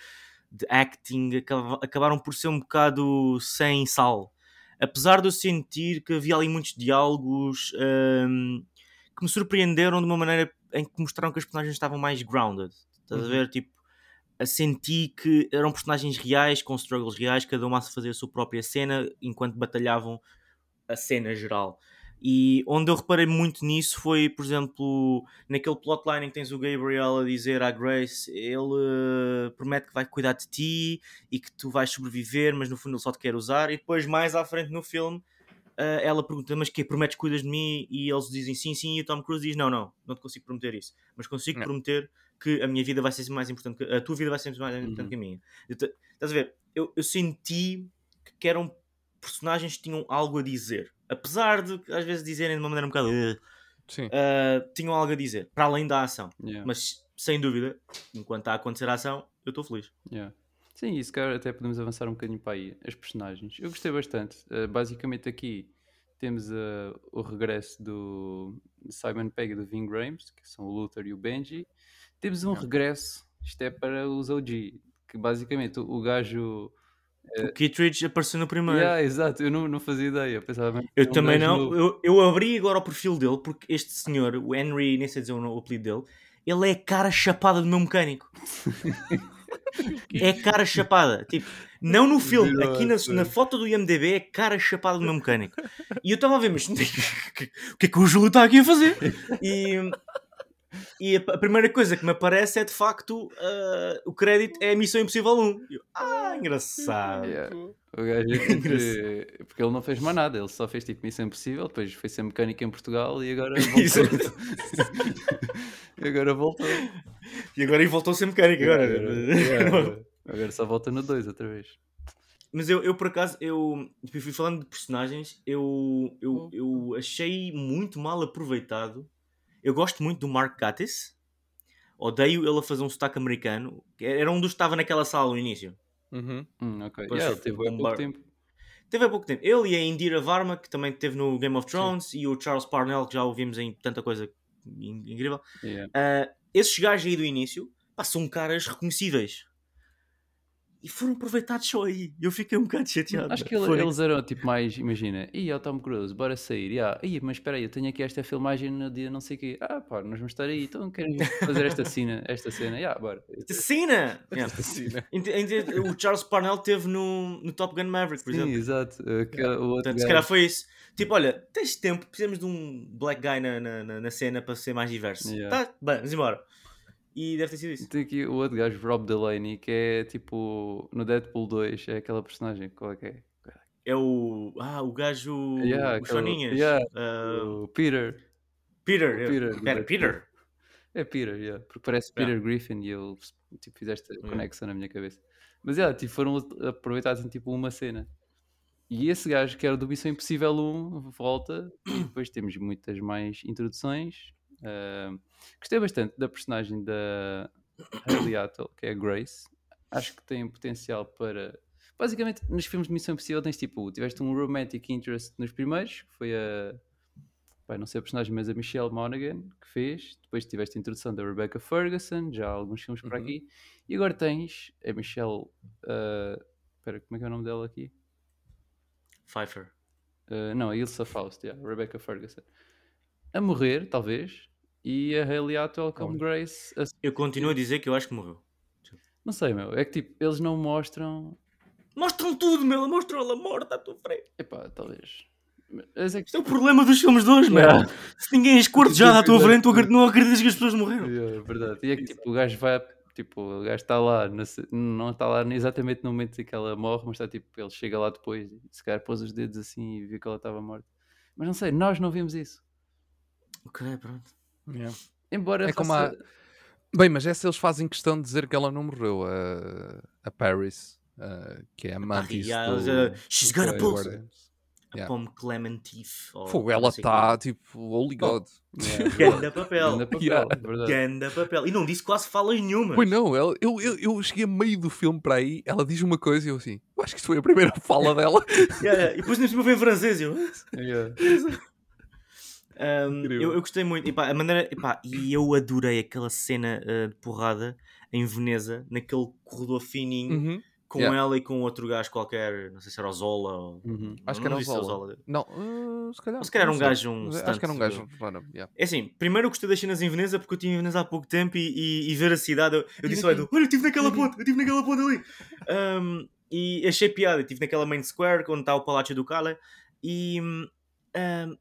de acting acaba- acabaram por ser um bocado sem sal. Apesar de eu sentir que havia ali muitos diálogos ehm, que me surpreenderam de uma maneira em que mostraram que as personagens estavam mais grounded. Estás a Uhum. ver? Tipo, a senti que eram personagens reais, com struggles reais, cada uma a fazer a sua própria cena enquanto batalhavam a cena geral. E onde eu reparei muito nisso foi, por exemplo, naquele plotline em que tens o Gabriel a dizer à Grace: ele eh, promete que vai cuidar de ti e que tu vais sobreviver, mas no fundo ele só te quer usar. E depois, mais à frente no filme, eh, ela pergunta: Mas que prometes que cuidas de mim? E eles dizem sim, sim. E o Tom Cruise diz: Não, não, não te consigo prometer isso, mas consigo Não. prometer que a minha vida vai ser mais importante, que, a tua vida vai ser mais importante Uhum. que a minha. Estás a ver? Eu, eu senti que eram personagens que tinham algo a dizer. Apesar de às vezes dizerem de uma maneira um bocado. Uh, tinham algo a dizer, para além da ação. Yeah. Mas sem dúvida, enquanto está a acontecer a ação, eu estou feliz. Yeah. Sim, e se calhar até podemos avançar um bocadinho para aí. As personagens. Eu gostei bastante. Uh, basicamente aqui temos uh, o regresso do Simon Pegg e do Ving Rhames, que são o Luther e o Benji. Temos um Yeah. regresso, isto é para os OG, que basicamente o, o gajo... O Kittredge apareceu no primeiro. Yeah, exato, eu não, não fazia ideia. Eu pensava que Eu um também não. Eu, eu abri agora o perfil dele porque este senhor, o Henry, nem sei dizer o, o apelido dele, ele é a cara chapada do meu mecânico. é a cara chapada. Tipo, não no filme, aqui na, na foto do IMDB é a cara chapada do meu mecânico. E eu estava a ver, mas o que, o que é que o Júlio está aqui a fazer? E, e a, a primeira coisa que me aparece é de facto ah, o crédito é Missão Impossível 1. E eu, ah, engraçado. Yeah. O gajo é que- porque ele não fez mais nada, ele só fez tipo Missão Impossível, depois foi ser mecânico em Portugal e agora voltou. e agora voltou. E agora ele voltou a ser mecânico. Agora. Yeah, agora só volta no 2 outra vez. Mas eu, eu por acaso, eu tipo, eu fui falando de personagens, eu, eu, eu achei muito mal aproveitado. Eu gosto muito do Mark Gatiss. Odeio ele a fazer um sotaque americano. Era um dos que estava naquela sala no início. Hum, ok. Depois Yeah, ele teve há pouco tempo. Teve há pouco tempo. Ele e a Indira Varma, que também teve no Game of Thrones, e o Charles Parnell, que já ouvimos em tanta coisa in- incrível. Yeah. Ah, esses gajos aí do início pá, são caras reconhecíveis. E foram aproveitados só aí. Eu fiquei um bocado chateado. Acho que Foi. eles eram tipo mais, imagina, e o Tom Cruise, bora sair. Yeah. Ih, mas espera aí, eu tenho aqui esta filmagem no dia não sei o quê. Ah, pá, nós vamos estar aí, então querem fazer esta cena, esta cena. Yeah, bora. Cena! Yeah. Ent- ent- O Charles Parnell teve no, no Top Gun Maverick, por Sim, exemplo. exato. O outro Portanto, se calhar foi isso. Tipo, olha, tens tempo, precisamos de um black guy na, na, na- na cena para ser mais diverso. Yeah. Tá, bem, vamos embora. E deve ter sido isso. Tem aqui o outro gajo, Rob Delaney, que é tipo no Deadpool 2, é aquela personagem, qual é que é? É o. Ah, o gajo. Yeah, o Choninhas. yeah. Ah, O Peter. Peter. o eu- Peter Espera, Deadpool. Peter. É Peter, yeah, porque parece Yeah. Peter Griffin e eu tipo, fiz esta Yeah. conexão na minha cabeça. Mas yeah, tipo, foram aproveitados em tipo uma cena. E esse gajo que era do Missão Impossível 1 volta e depois temos muitas mais introduções. Gostei bastante da personagem da Hayley Atwell, que é a Grace. Acho que tem potencial para. Basicamente, nos filmes de Missão Impossível tens tipo, tiveste um romantic interest nos primeiros, que foi a. Pai, não sei a personagem, mas a Michelle Monaghan que fez. Depois tiveste a introdução da Rebecca Ferguson, já há alguns filmes por Uhum. aqui. E agora tens a Michelle. ah, Espera, como é que é o nome dela aqui? Pfeiffer. Uh, não, a Ilsa Faust, yeah, Rebecca Ferguson. A morrer, talvez. E a Hayley Atwell como. Grace. a- Eu continuo a dizer que eu acho que morreu. Não sei, meu. É que tipo, eles não mostram. Mostram tudo, meu. Mostram ela morta à tua frente. Epá, talvez. Mas é que... Isto é o problema dos filmes de hoje, meu. Yeah. Se ninguém é esquartejado à tua frente, tu não acreditas que as pessoas morreram. É verdade. E é que tipo, o gajo vai. Tipo, o gajo está lá, não está lá exatamente no momento em que ela morre, mas está tipo, ele chega lá depois e se calhar pôs os dedos assim e viu que ela estava morta. Mas não sei, nós não vimos isso. Ok, pronto. Yeah. Embora É como faça- Bem, mas essa eles fazem questão de dizer que ela não morreu, a, a Paris, a- que é a Mantis Ah, do, uh, she's got a do. A Yeah. Clementif. Fogo, ela está tipo, holy god. Yeah, Ganda papel. Ganda papel, Yeah. verdade. Ganda papel. E não disse quase falas nenhuma. Pois não, ela, eu, eu, eu cheguei a meio do filme para aí, ela diz uma coisa e eu assim, eu acho que isto foi a primeira fala dela. Yeah, yeah. E depois nem cima vem em francês. Eu... Yeah. Um, eu, eu gostei muito. E, pá, a maneira, e, pá, e eu adorei aquela cena uh, de porrada em Veneza, naquele corredor fininho, Uhum. com Yeah. ela e com outro gajo qualquer, não sei se era o Zola ou. Uhum. Acho que era o se Zola. Não, uh, se calhar. Ou se calhar não um gajo, um Mas Acho stunt, que era um gajo. random, yeah. É assim, primeiro eu gostei das cenas em Veneza porque eu estive em Veneza há pouco tempo e, e- e ver a cidade. Eu, eu disse ao Edu: Olha, eu estive naquela ponte, eu estive naquela ponte ali. Um, e achei piada. Estive naquela main square onde está o Palácio do Cala e, um,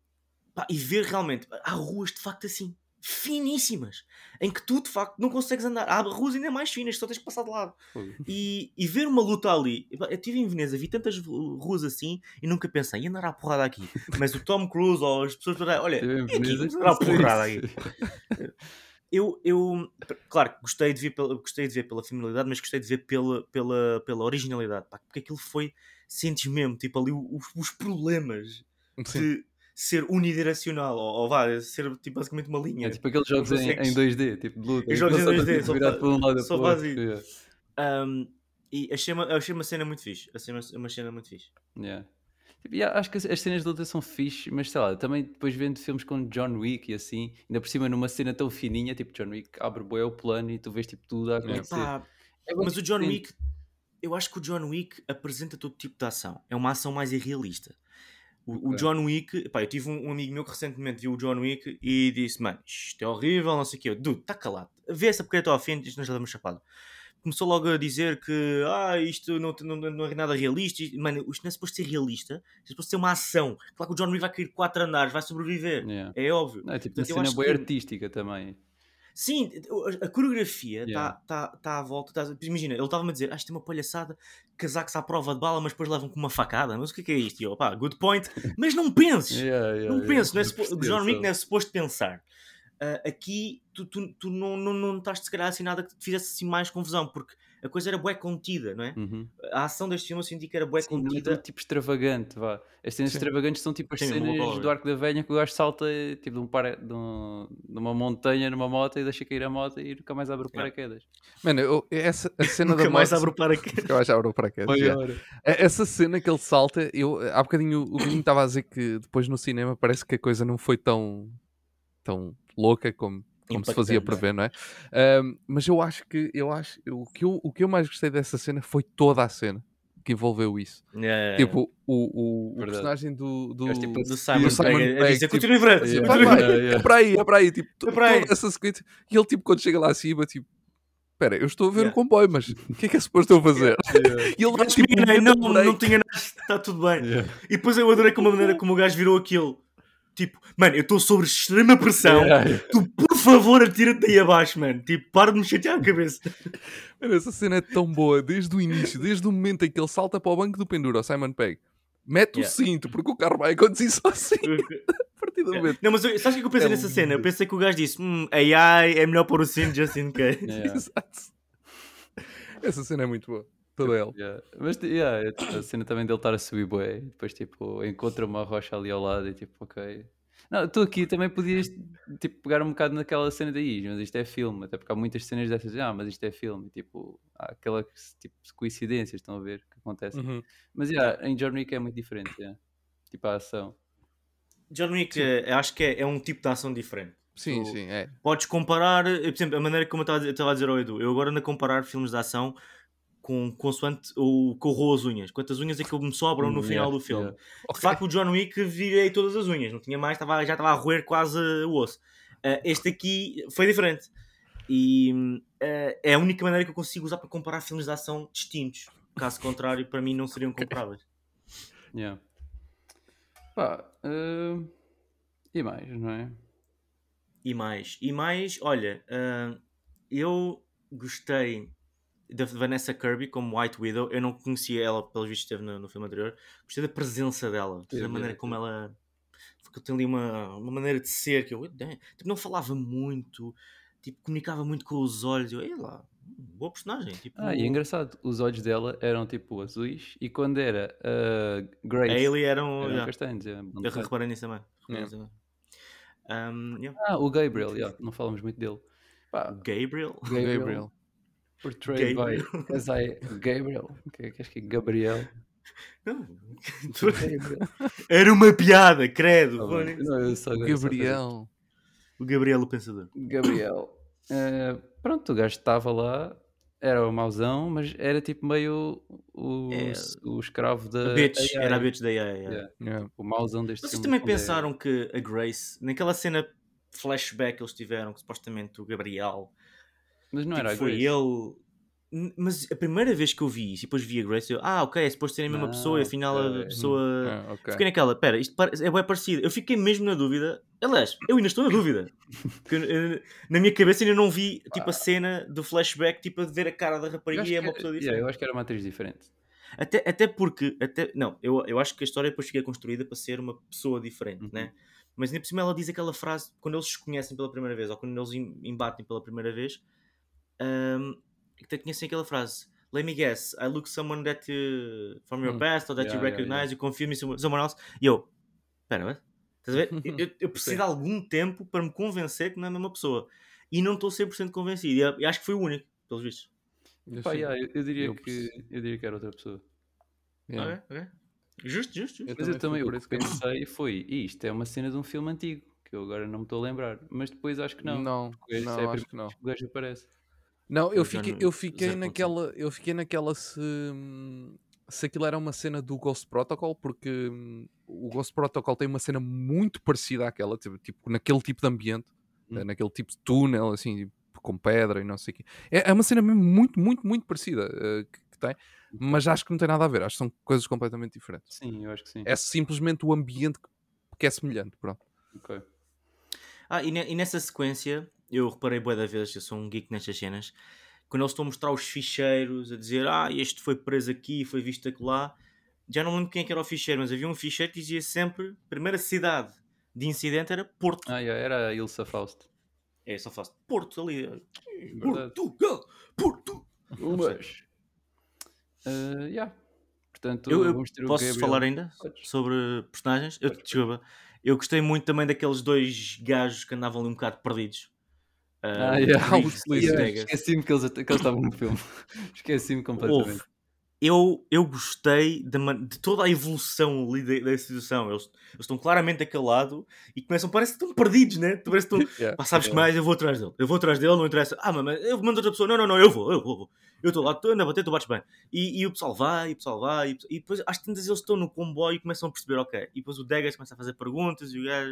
pá, e ver realmente. Há ruas de facto assim, finíssimas, em que tu de facto não consegues andar. Há ruas ainda mais finas, só tens que passar de lado. E, e ver uma luta ali, eu estive em Veneza, vi tantas ru- ruas assim e nunca pensei, ia andar à porrada aqui. Mas o Tom Cruise ou as pessoas todas, olha, em é aqui, vamos andar à porrada aqui. Eu, eu, claro, gostei de ver pela, gostei de ver pela familiaridade, mas gostei de ver pela, pela, pela originalidade, pá, porque aquilo foi, sentes mesmo, tipo ali os, os problemas Sim. de ser unidirecional, ou, ou vá, ser tipo, basicamente uma linha. É tipo aqueles jogos em, em consegues- 2D, tipo de luta. Os jogos em Só 2D, tipo só para um lado só faz isso. Yeah. Um, e achei uma, achei uma cena muito fixe. Achei uma, uma cena muito fixe. Yeah. Tipo, yeah, acho que as, as cenas de luta são fixe, mas sei lá, também depois vendo filmes com John Wick e assim, ainda por cima numa cena tão fininha, tipo John Wick abre bué o plano e tu vês tipo tudo a acontecer. É mas o John. Wick, eu acho que o John Wick apresenta todo tipo de ação. É uma ação mais irrealista. O, o. John Wick, pá, eu tive um, um amigo meu que recentemente viu o John Wick e disse: Mano, isto é horrível, não sei o quê. Eu, Dude, está calado. Vê essa porcaria ao fim, isto nós já damos chapado. Começou logo a dizer que ah, isto não, não, não é nada realista. Isto- Mano, isto não é suposto ser realista, é suposto ser uma ação. Claro que o John Wick vai cair quatro andares, vai sobreviver. Yeah. É óbvio. Não, é tipo Portanto, uma cena boa que- artística também. Sim, a, coreografia está Yeah. tá, tá à volta. tá- imagina, ele estava-me a dizer: ah, isto é uma palhaçada, casacos à prova de bala, mas depois levam com uma facada. Mas o que é, que é isto? E eu, pá, good point. Mas não penses! Yeah, yeah, não penses, não é supo- o John Wick não é suposto pensar. Ah, aqui tu, tu, tu não, não, não estás se calhar assim nada que te fizesse assim mais confusão, porque a coisa era bué contida, não é? Uhum. A ação deste filme eu senti que era bué Sim, não é contida. tipo extravagante, vá. As cenas Sim. extravagantes são tipo as Sim, boa cenas do Arco da Velha que o gajo salta tipo, de, um para... de, um- de uma montanha numa moto e deixa cair a moto e nunca mais abre o Yeah. paraquedas. Mano, eu- essa, a cena Nunca da mais moto- abre o paraquedas. Nunca mais abre o paraquedas. já. É- Essa cena que ele salta, eu, há bocadinho o Guilherme estava a dizer que depois no cinema parece que a coisa não foi tão, tão louca como, como se fazia prever, não é? Ahm, mas eu acho que eu acho o que eu, o que eu mais gostei dessa cena foi toda a cena que envolveu isso. Yeah. Tipo, o, o, o personagem do, do, Gajo, tipo, do Simon, Simon Pegg, Pegg, tipo, continue em frente, Yeah. Vai, continue em vai, frente." Yeah, é para aí, é para aí, tipo, to- para aí. toda essa sequência. E ele, tipo, quando chega lá acima, tipo, espera, eu estou a ver Yeah. o comboio, mas o que é que é suposto eu fazer? E ele vai, tipo, não, break. não tinha nada, está tudo bem. Yeah. E depois eu adorei como a maneira como o gajo virou aquilo. Tipo, mano, eu estou sob extrema pressão. Yeah, yeah. Tu, por favor, atira-te aí abaixo, mano. Tipo, para de me chatear a cabeça. Mano, essa cena é tão boa, desde o início, desde o momento em que ele salta para o banco do pendura, o Simon Pegg, mete Yeah. o cinto, porque o carro vai conduzir sozinho a partir do momento. Não, mas sabes o que é que eu pensei É nessa lindo. cena? Eu pensei que o gajo disse: hum, AI é melhor pôr o cinto just in case. Yeah. Exato. Essa cena é muito boa, ela. Yeah. Mas yeah, é- a cena também dele estar a subir bué, e depois tipo encontra uma rocha ali ao lado e tipo, ok. Não, tu aqui também podias tipo, pegar um bocado naquela cena daí, mas isto é filme, até porque há muitas cenas dessas, ah, mas isto é filme, e, tipo, há aquela tipo coincidências, estão a ver, que acontecem. Uhum. Mas yeah, em John Wick é muito diferente, yeah. tipo a ação. John Wick, eh, acho que é, é um tipo de ação diferente. Sim, Tu- sim, é. Podes comparar, eh, por exemplo, a maneira como eu estava a dizer- eu estava a dizer ao Edu, eu agora ando a comparar filmes de ação com consoante o que eu roo as unhas, quantas unhas é que me sobram no Hum, final yeah, do filme. yeah. De facto, o John Wick virei todas as unhas, não tinha mais, estava, já estava a roer quase o osso. Uh, este aqui foi diferente. E uh, é a única maneira que eu consigo usar para comparar filmes de ação distintos. Caso contrário, para mim não seriam comparáveis. Yeah. Pá, eh, e mais, não é? E mais, e mais, olha, uh, eu gostei da Vanessa Kirby como White Widow. Eu não conhecia ela, pelo visto esteve no, no filme anterior. Gostei da presença dela, da maneira é, como ela. Porque tem ali uma, uma maneira de ser que eu. Tipo, não falava muito, tipo, comunicava muito com os olhos. Eu, ei lá, boa personagem. Tipo, Ah, e é engraçado, os olhos dela eram tipo azuis e quando era a a Grace Ailey era um. eram yeah. castanhos. yeah, Eu reparei nisso também. Yeah. também. Um, yeah. Ah, o Gabriel, yeah, não falamos muito dele. Pá. Gabriel, Gabriel. Portrayed Gabriel. by as I, Gabriel, que, que acho que é Gabriel. Não. Era uma piada, credo. Não, só- só Gabriel. O Gabriel, o pensador. Gabriel. Eh, pronto, o gajo estava lá, era o mauzão, mas era tipo meio o, É. o escravo da. A bitch, AI. era a bitch da AI. yeah. Yeah. Yeah. O mauzão deste Vocês também é- pensaram que a Grace, naquela cena flashback que eles tiveram, que supostamente o Gabriel Mas não tipo, era a foi Grace. ele. Mas a primeira vez que eu vi isso e depois vi a Grace, eu, ah, ok, é suposto ser a mesma Ah, pessoa e afinal a ok. pessoa. Ah, ok. Fiquei naquela, pera, isto é bem parecido. Eu fiquei mesmo na dúvida. Aliás, eu ainda estou na dúvida. Porque, na minha cabeça ainda não vi tipo, a cena do flashback, tipo, a ver a cara da rapariga e é uma pessoa yeah, diferente. eu acho que era uma atriz diferente. Até, até porque, até, não, eu, eu acho que a história depois fica construída para ser uma pessoa diferente, Uhum. né? Mas ainda por cima ela diz aquela frase, quando eles se conhecem pela primeira vez, ou quando eles em- embatem pela primeira vez, um, que conhecem aquela frase. Let me guess, I look someone that you, from your Hum. past, or that you Yeah, yeah, recognize, yeah. you confirm me some- someone else. E eu, pera, what? Estás a ver? Eu, eu- preciso de algum tempo para me convencer que não é a mesma pessoa. E não estou 100% convencido. E eu- e acho que foi o único, pelos vistos. Eu Pá, yeah, eu, eu diria Eu que, eu diria que era outra pessoa. Yeah. Ok, ok. Justo, justo, justo. Eu Mas eu também o que pensei foi, "Ih, isto é uma cena de um filme antigo, que eu agora não me estou a lembrar. Mas depois acho que não. Não, esta não, é acho que não. o gajo aparece. Não, eu Eu fiquei, eu fiquei 0.5. naquela, eu fiquei naquela se, hum, se aquilo era uma cena do Ghost Protocol, porque hum, o Ghost Protocol tem uma cena muito parecida àquela, tipo, tipo, naquele tipo de ambiente, Hum. eh, naquele tipo de túnel, assim, tipo, com pedra e não sei o quê. É, é uma cena mesmo muito, muito, muito parecida eh, que, que tem, mas acho que não tem nada a ver, acho que são coisas completamente diferentes. Sim, eu acho que sim. É simplesmente o ambiente que, que é semelhante, pronto. Ok. Ah, e, ne- e nessa sequência, eu reparei bué da vez, eu sou um geek nestas cenas, quando eles estão a mostrar os ficheiros, a dizer, ah, este foi preso aqui, foi visto acolá, já não lembro quem é que era o ficheiro, mas havia um ficheiro que dizia sempre, primeira cidade de incidente era Porto. Ah, era a Ilsa Faust. É, só faço Porto ali. Verdade. Portugal! Porto! Mas. Uh, yeah. Portanto, Eu, eu posso falar ainda Podes. sobre personagens? Eu, desculpa. Eu gostei muito também daqueles dois gajos que andavam ali um bocado perdidos. Ah, Ah, yeah. Esqueci-me que eles, que eles estavam no filme. Esqueci-me completamente. Houve. Eu, eu gostei de, de toda a evolução ali da, da situação. Eles, eles estão claramente daquele lado e começam, parece que estão perdidos, né? Tu Parece que estão, Yeah. pá, sabes que mais? Eu vou atrás dele. Eu vou atrás dele, não interessa. Ah, mas eu mando outra pessoa. Não, não, não, eu vou, eu vou. eu vou. Eu estou lá, estou a bater, tu bates bem. E, e o pessoal vai, e o pessoal vai. E, e depois, às tantas, eles estão no comboio e começam a perceber, ok. E depois o Degas começa a fazer perguntas e o gajo.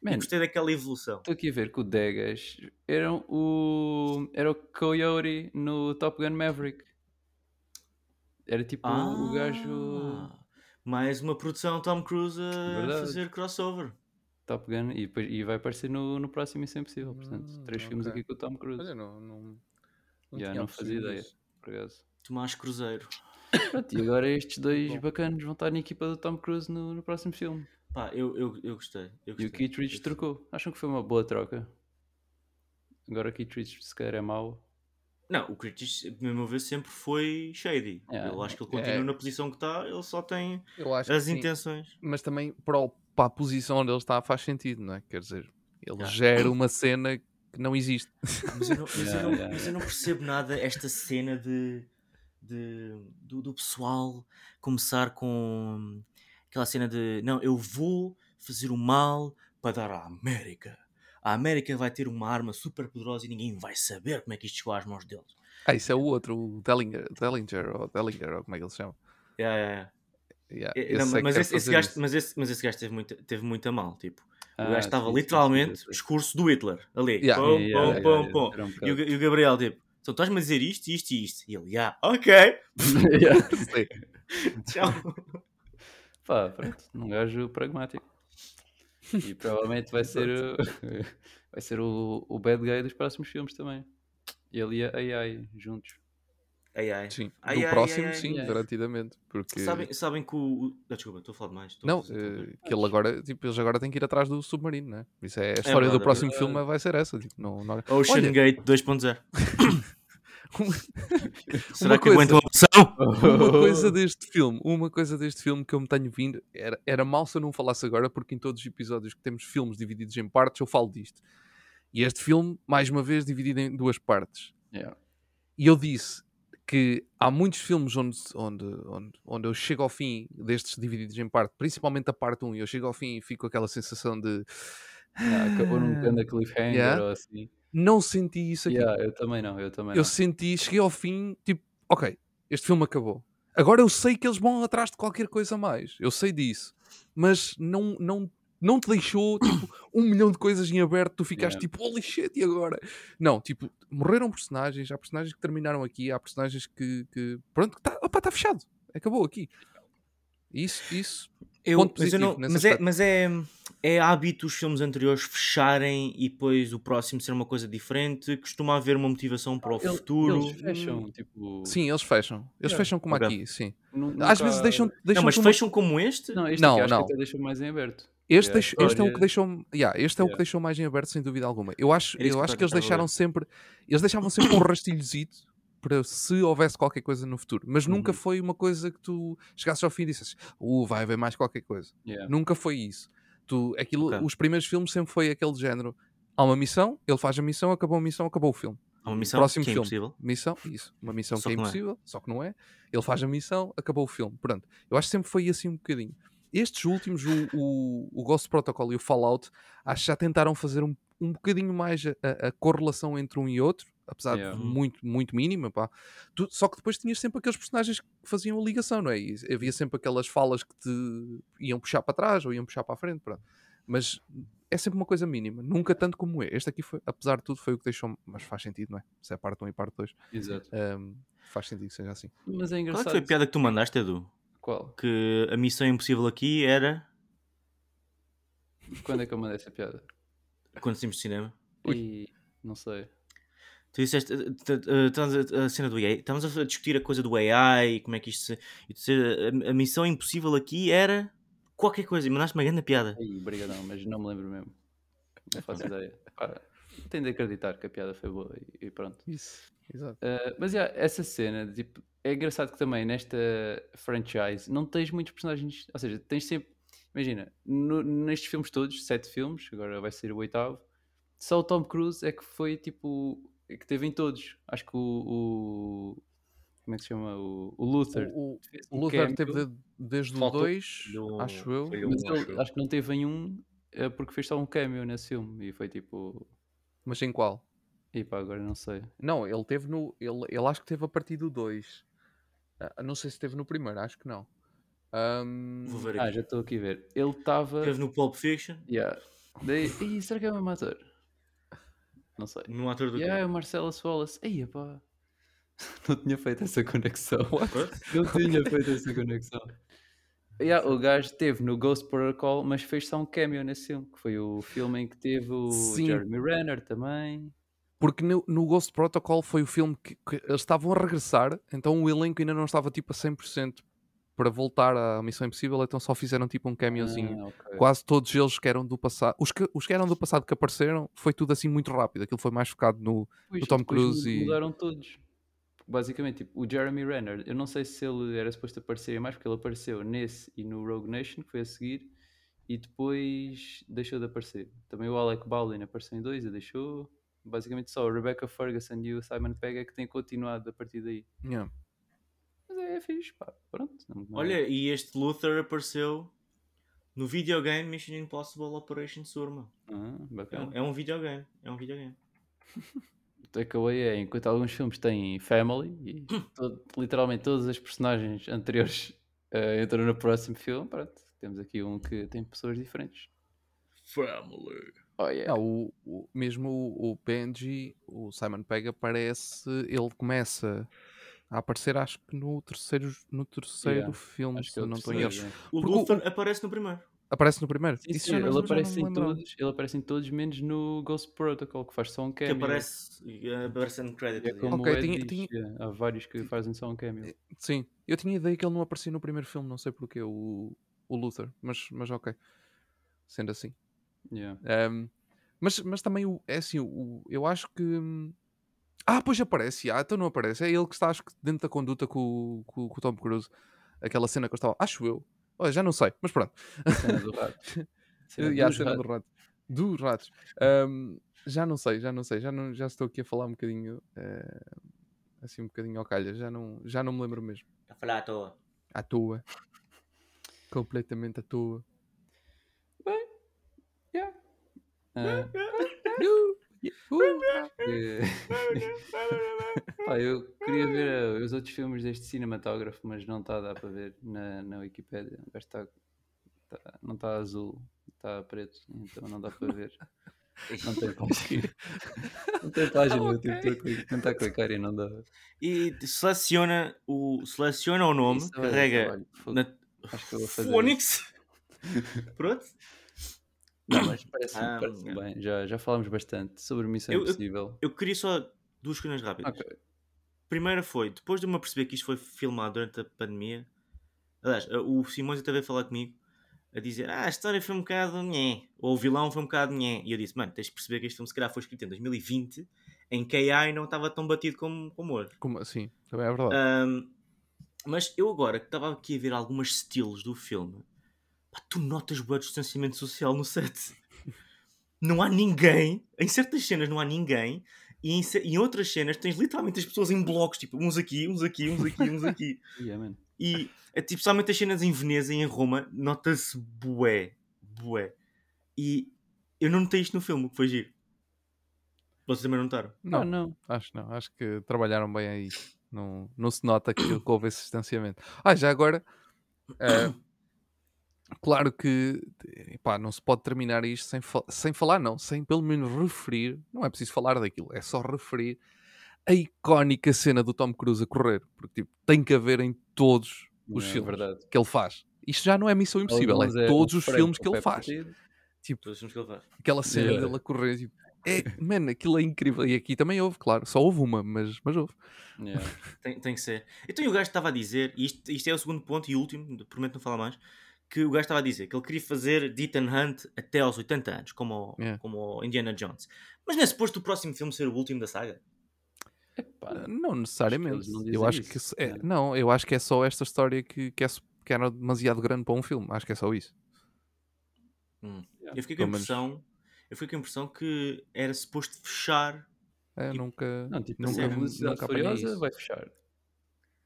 E Man, gostei daquela evolução. estou aqui a ver que o Degas era o, era o Coyote no Top Gun Maverick. Era tipo o gajo Ah, Mais uma produção Tom Cruise a Verdade. fazer crossover. Top Gun e, depois- e vai aparecer no, no próximo Missão Impossível. Portanto, Hum, três filmes ok. aqui com o Tom Cruise. Olha, não, não, não, Já, tinha não fazia ideia. isso. Por acaso. Tomás Cruzeiro. Pronto, e agora estes dois Bom. bacanos vão estar na equipa do Tom Cruise no, no próximo filme. Pá, eu, eu, eu gostei. Eu E gostei. o Keith Richards trocou. Acham que foi uma boa troca? Agora o Keith Richards se calhar é mau. Não, o Critics, a meu ver, sempre foi shady. É, eu acho que ele continua é. na posição que está, ele só tem Eu acho as que sim. intenções. mas também para, o- para a posição onde ele está faz sentido, não é? Quer dizer, ele Yeah. gera uma cena que não existe. Mas eu não, mas eu não- yeah, mas eu não percebo nada esta cena de, de- do, do pessoal começar com aquela cena de não, eu vou fazer o mal para dar à América. A América vai ter uma arma super poderosa e ninguém vai saber como é que isto chegou às mãos deles. Ah, isso é o outro, o Dellinger, Dellinger, ou Dellinger, ou como é que ele se chama. Yeah, yeah, yeah. Yeah, É, esse não, é que mas, esse, gajo, isso. mas, esse, mas esse gajo teve muito, teve muito a mal. Tipo, o Ah, gajo estava literalmente sim, sim. discurso do Hitler ali. Yeah. Pum, Yeah, pum. era um E, o, e o Gabriel, tipo, então estás-me a dizer isto, isto e isto. E ele, yeah, ok, Yeah. Sim. tchau. Pá, pronto, um gajo pragmático. E provavelmente vai ser, o- vai ser o, o bad guy dos próximos filmes também. Ele e a AI juntos. Ai, ai. Sim, Ai, no ai, próximo, ai, sim, ai. garantidamente. Porque... Sabem, sabem que o. Ah, desculpa, estou a falar demais. a Não, fazer tudo. eh, que ele agora, tipo, eles agora têm que ir atrás do submarino, né? Isso é a história verdade, do é próximo verdade. filme vai ser essa. Tipo, não, não... Ocean Olha, Gate 2.0. Será Uma que aguenta uma coisa- opção? uma coisa deste filme, uma coisa deste filme que eu me tenho vindo, era, era mal se eu não falasse agora, porque em todos os episódios que temos filmes divididos em partes, eu falo disto. E este filme, mais uma vez, dividido em duas partes. Yeah. E eu disse, que há muitos filmes onde, onde, onde, onde eu chego ao fim destes divididos em parte, principalmente a parte 1, e eu chego ao fim e fico com aquela sensação de Yeah, acabou num "Ah, grande cliffhanger yeah." ou assim. Não senti isso aqui. Yeah, eu também não, eu também eu não. senti, cheguei ao fim, tipo, ok, este filme acabou. Agora eu sei que eles vão atrás de qualquer coisa a mais. Eu sei disso. Mas não, não, não te deixou tipo, um milhão de coisas em aberto. Tu ficaste Yeah. tipo, holy shit, e agora? Não, tipo, morreram personagens. Há personagens que terminaram aqui. Há personagens que, que pronto, que tá, opa, está fechado. Acabou aqui. Isso, isso. Eu, Ponto mas eu positivo não- nesse mas é, mas é, é hábito os filmes anteriores fecharem e depois o próximo ser uma coisa diferente. Costuma haver uma motivação para o Ele- futuro. Eles fecham, tipo. Sim, eles fecham. Eles Yeah, fecham como ok. aqui, sim. nu- Às nunca- vezes deixam, deixam não, mas uma- fecham como este? Não, este Não, aqui acho não. que até deixa mais em aberto. Este, É, a deixa- este é o que deixou yeah, este é o que Yeah. deixou mais em aberto, sem dúvida alguma. Eu acho, eu acho que eles deixaram sempre eles deixavam sempre um rastilhozito para se houvesse qualquer coisa no futuro, mas nunca Uhum. foi uma coisa que tu chegasses ao fim e dissesses, uh, vai haver mais qualquer coisa. Yeah. Nunca foi isso. Tu, aquilo, Ok. Os primeiros filmes sempre foi aquele género. Há uma missão, ele faz a missão, acabou a missão, acabou o filme. Há uma missão Próximo que é filme. impossível. Missão, isso. Uma missão Só que é é. impossível, só que não é. Ele faz a missão, acabou o filme. Pronto. Eu acho que sempre foi assim um bocadinho. Estes últimos, o, o, o Ghost Protocol e o Fallout, acho que já tentaram fazer um, um bocadinho mais a, a- a correlação entre um e outro, apesar Yeah. de muito, muito mínima, pá. Tu- só que depois tinhas sempre aqueles personagens que faziam a ligação, não é? E havia sempre aquelas falas que te iam puxar para trás ou iam puxar para a frente, pronto. Mas é sempre uma coisa mínima, nunca tanto como é. Este aqui, foi, apesar de tudo, foi o que deixou. Mas faz sentido, não é? Se é parte 1 e parte 2, Exato. Ahm, faz sentido que seja assim. Mas é Qual é engraçado. que foi a piada que tu mandaste, Edu? Qual? Que a missão impossível aqui era Quando é que eu mandei essa piada? quando saímos de cinema. E não sei. Tu disseste, eh, eh, a, cena do AI, estamos a discutir a coisa do AI e como é que isto se. E tu disseste, a, missão impossível aqui era qualquer coisa. E mandaste uma grande piada. Aí, brigadão, mas não me lembro mesmo. Não faço ideia. Tenho de acreditar que a piada foi boa e, pronto. Isso, exato. Uh, mas yeah, essa cena, tipo, é engraçado que também nesta franchise não tens muitos personagens, ou seja, tens sempre, imagina, no- nestes filmes todos, sete filmes, agora vai ser o oitavo, só o Tom Cruise é que foi tipo, que teve em todos. Acho que o, o- como é que se chama? O, o Luther. O, o, o um Luther teve de- desde o Faltou 2, do- acho eu. o- mas acho ele, eu. acho que não teve em um, é porque fez só um cameo nesse filme e foi tipo, Mas em qual? e pá, agora não sei. Não, ele teve no. Ele, ele acho que teve a partir do 2. Ah, não sei se teve no primeiro, acho que não. Ahm, Vou ver Ah, aqui. já estou aqui a ver. Ele estava. Teve no Pulp Fiction, Yeah. Daí, Ih, será que é o mesmo ator? Não sei. no ator do. Yeah, é o Marcelo Wallace. Ei, pá. Não tinha feito essa conexão. What? Não tinha feito essa conexão. Yeah, o gajo teve no Ghost Protocol, mas fez só um cameo nesse filme, que foi o filme em que teve o Sim. Jeremy Renner também. Porque no, no Ghost Protocol foi o filme que, que eles estavam a regressar, então o elenco ainda não estava tipo a 100% para voltar à Missão Impossível, então só fizeram tipo um cameozinho. Ah, ok. Quase todos eles que eram do passado, os que, os que eram do passado que apareceram, foi tudo assim muito rápido. Aquilo foi mais focado no. Depois- Tom depois Cruise e- Mudaram todos. Basicamente, tipo, o Jeremy Renner, eu não sei se ele era suposto aparecer mais, porque ele apareceu nesse e no Rogue Nation, que foi a seguir, e depois deixou de aparecer. Também o Alec Baldwin apareceu em dois e deixou. Basicamente só o Rebecca Ferguson e o Simon Pegg é que têm continuado a partir daí. Yeah. É, é fixe, pá. Pronto. não- não- Olha, e este Luther apareceu no videogame Mission Impossible Operation Surma. Ah, É bacana. um, é um videogame. É um videogame. Takeaway é, enquanto alguns filmes têm family, e todo- literalmente todas as personagens anteriores eh, entram no próximo filme, pronto, temos aqui um que tem pessoas diferentes. Family. Oh, yeah. Ah, o, o- mesmo o, o Benji, o Simon Pegg aparece, ele começa a aparecer acho que no terceiro, no terceiro Yeah, filme, Acho que se é eu o não estou em erro. O Luther aparece no primeiro. Aparece no primeiro? Sim, Isso sim, não- ele, aparece em todos, ele aparece em todos, menos no Ghost Protocol, que faz só um Que cameo. aparece, eh, aparece no crédito. É como Ok, o Ed tinha- diz, tinha- há vários que fazem só um cameo. Sim, eu tinha ideia que ele não aparecia no primeiro filme, não sei porquê, o, o Luther, mas, mas ok. Sendo assim. Yeah. Ahm, mas, mas também o, é assim, o, eu acho que. Ah, pois aparece, ah, então não aparece. É ele que está, acho que dentro da conduta com, o- com, com o Tom Cruise. Aquela cena que eu estava. Acho eu. Olha, já não sei, mas pronto. A cena do rato. A cena E a cena ratos. do rato. Dos ratos. Ahm, já não sei, já não sei. Já, não, já estou aqui a falar um bocadinho. eh, assim um bocadinho ao calha, já não, já não me lembro mesmo. Está a falar à toa. À toa. Completamente à toa. Ah, que- Pá, eu queria ver ah, os outros filmes deste cinematógrafo, mas não está a dar para ver na, na Wikipédia. O gajo está, tá- não está azul, está preto, então não dá para ver. Não tem página. Não tem página, eu tipo, estou a cli- tentar clicar e não dá. E seleciona o, seleciona o nome, Isso, olha, carrega na Acho que eu vou fazer. Phoenix. Pronto. Não, mas parece-me Ah, parece bem. Já, já falámos bastante sobre Missão Eu- eu- Impossível. Eu queria só duas coisas rápidas. Ok. Primeira foi, depois de eu me perceber que isto foi filmado durante a pandemia, aliás, o Simões até veio falar comigo a dizer: Ah, a história foi um bocado nhé, ou o vilão foi um bocado nhé. E eu disse: Mano, tens de perceber que este filme se calhar foi escrito em 2020, em que AI não estava tão batido como, como hoje. Como assim? Também é verdade. Ahm, mas eu agora que estava aqui a ver algumas estilos do filme, pá, tu notas o distanciamento social no set. Não há ninguém, em certas cenas não há ninguém, e em, em outras cenas tens literalmente as pessoas em blocos, tipo, uns aqui, uns aqui, uns aqui, uns aqui. Yeah, man. E, é, tipo, somente as cenas em Veneza e em Roma, nota-se bué, bué. E eu não notei isto no filme, o que foi giro. Vocês também não notaram? não, Ah, não. acho que não. Acho que trabalharam bem aí. Não, não se nota que, houve esse distanciamento. Ah, já agora. eh, claro que epá, não se pode terminar isto sem, fa- sem falar, não, sem pelo menos referir. Não é preciso falar daquilo, é só referir a icónica cena do Tom Cruise a correr. Porque tipo, tem que haver em todos os Não, é filmes que ele faz. Isto já não é Missão Impossível, é é todos os filmes que ele faz. Tipo, Todos os filmes que ele faz. aquela cena Yeah. dele a correr. Tipo, é, man, aquilo é incrível. E aqui também houve, claro. Só houve uma, mas, mas houve. Yeah. Tem, tem que ser. Então e o gajo estava a dizer, e isto, isto é o segundo ponto e último, prometo não falar mais, que o gajo estava a dizer que ele queria fazer de Ethan Hunt até aos 80 anos, como o, Yeah. como o Indiana Jones. Mas não é suposto o próximo filme ser o último da saga? Epá, Não necessariamente. não eu acho que isso, se- é- não, eu acho que é só esta história que, que, é, que era demasiado grande para um filme. Acho que é só isso. Hum. Yeah. Eu fiquei com a menos- impressão, eu fiquei com a impressão que era suposto fechar. É, Tipo, nunca, não, tipo, nunca, a assim, nunca apanhei Furiosa vai fechar.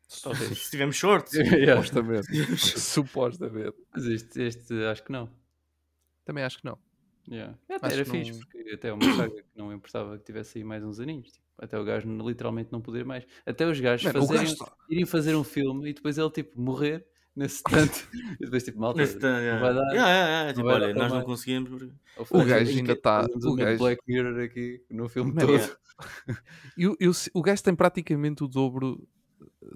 Talvez. Se tivermos shorts. Yeah. Supostamente. Supostamente. Mas este, este acho que não. Também acho que não. Yeah. Até Acho era que fixe, não- porque até uma saga que não importava que tivesse aí mais uns aninhos. tipo, até o gajo literalmente não poder mais. Até os gajos Mano, o fazerem, gajo irem fazer um filme e depois ele tipo morrer nesse tanto. e depois tipo, malta, Nesse tan- não vai dar. Yeah, yeah, yeah, tipo, vai dar olha, para nós não mais. conseguimos. porque- O gajo ainda tá- fazemos o gajo- Black Mirror aqui no filme todo. yeah. Eu se- o gajo tem praticamente o dobro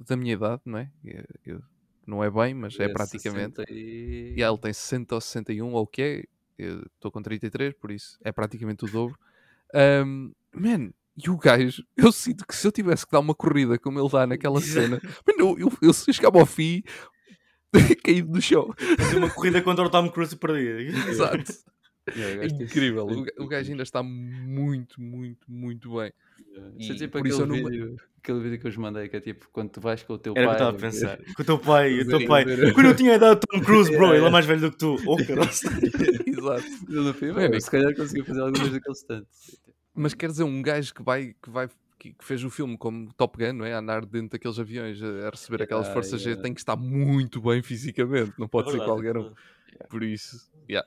da minha idade, não é? Eu- eu- não é bem, mas é, praticamente. 60 E... E ele tem 60 ou 61 ou o que é? Eu estou com 33, por isso é praticamente o dobro. Um, man, e o gajo, eu sinto que se eu tivesse que dar uma corrida como ele dá naquela cena, man, eu, eu, eu se chegava ao fim, caído no chão. Fazer uma corrida contra o Tom Cruise e perdia. Exato. É tem incrível. O, 60 ga- o gajo ainda está muito, muito, muito bem. Yeah. Isso é tipo por isso aquele eu não vídeo, aquele vídeo que eu vos mandei, que é tipo quando tu vais com o teu Era o que pai. eu estava a pensar. Com o teu pai, o teu pai. Quando eu tinha a idade de Tom Cruise, bro, Yeah, ele é yeah. mais velho do que tu. Oh. Exato. Eu, se calhar conseguiu fazer algumas daqueles stunts. Mas quer dizer, um gajo que vai, que vai que que fez o filme como Top Gun, não é? A andar dentro daqueles aviões a receber aquelas Yeah, forças G, yeah. tem que estar muito bem fisicamente, não pode ser Verdade, qualquer um. verdade. Por isso, yeah.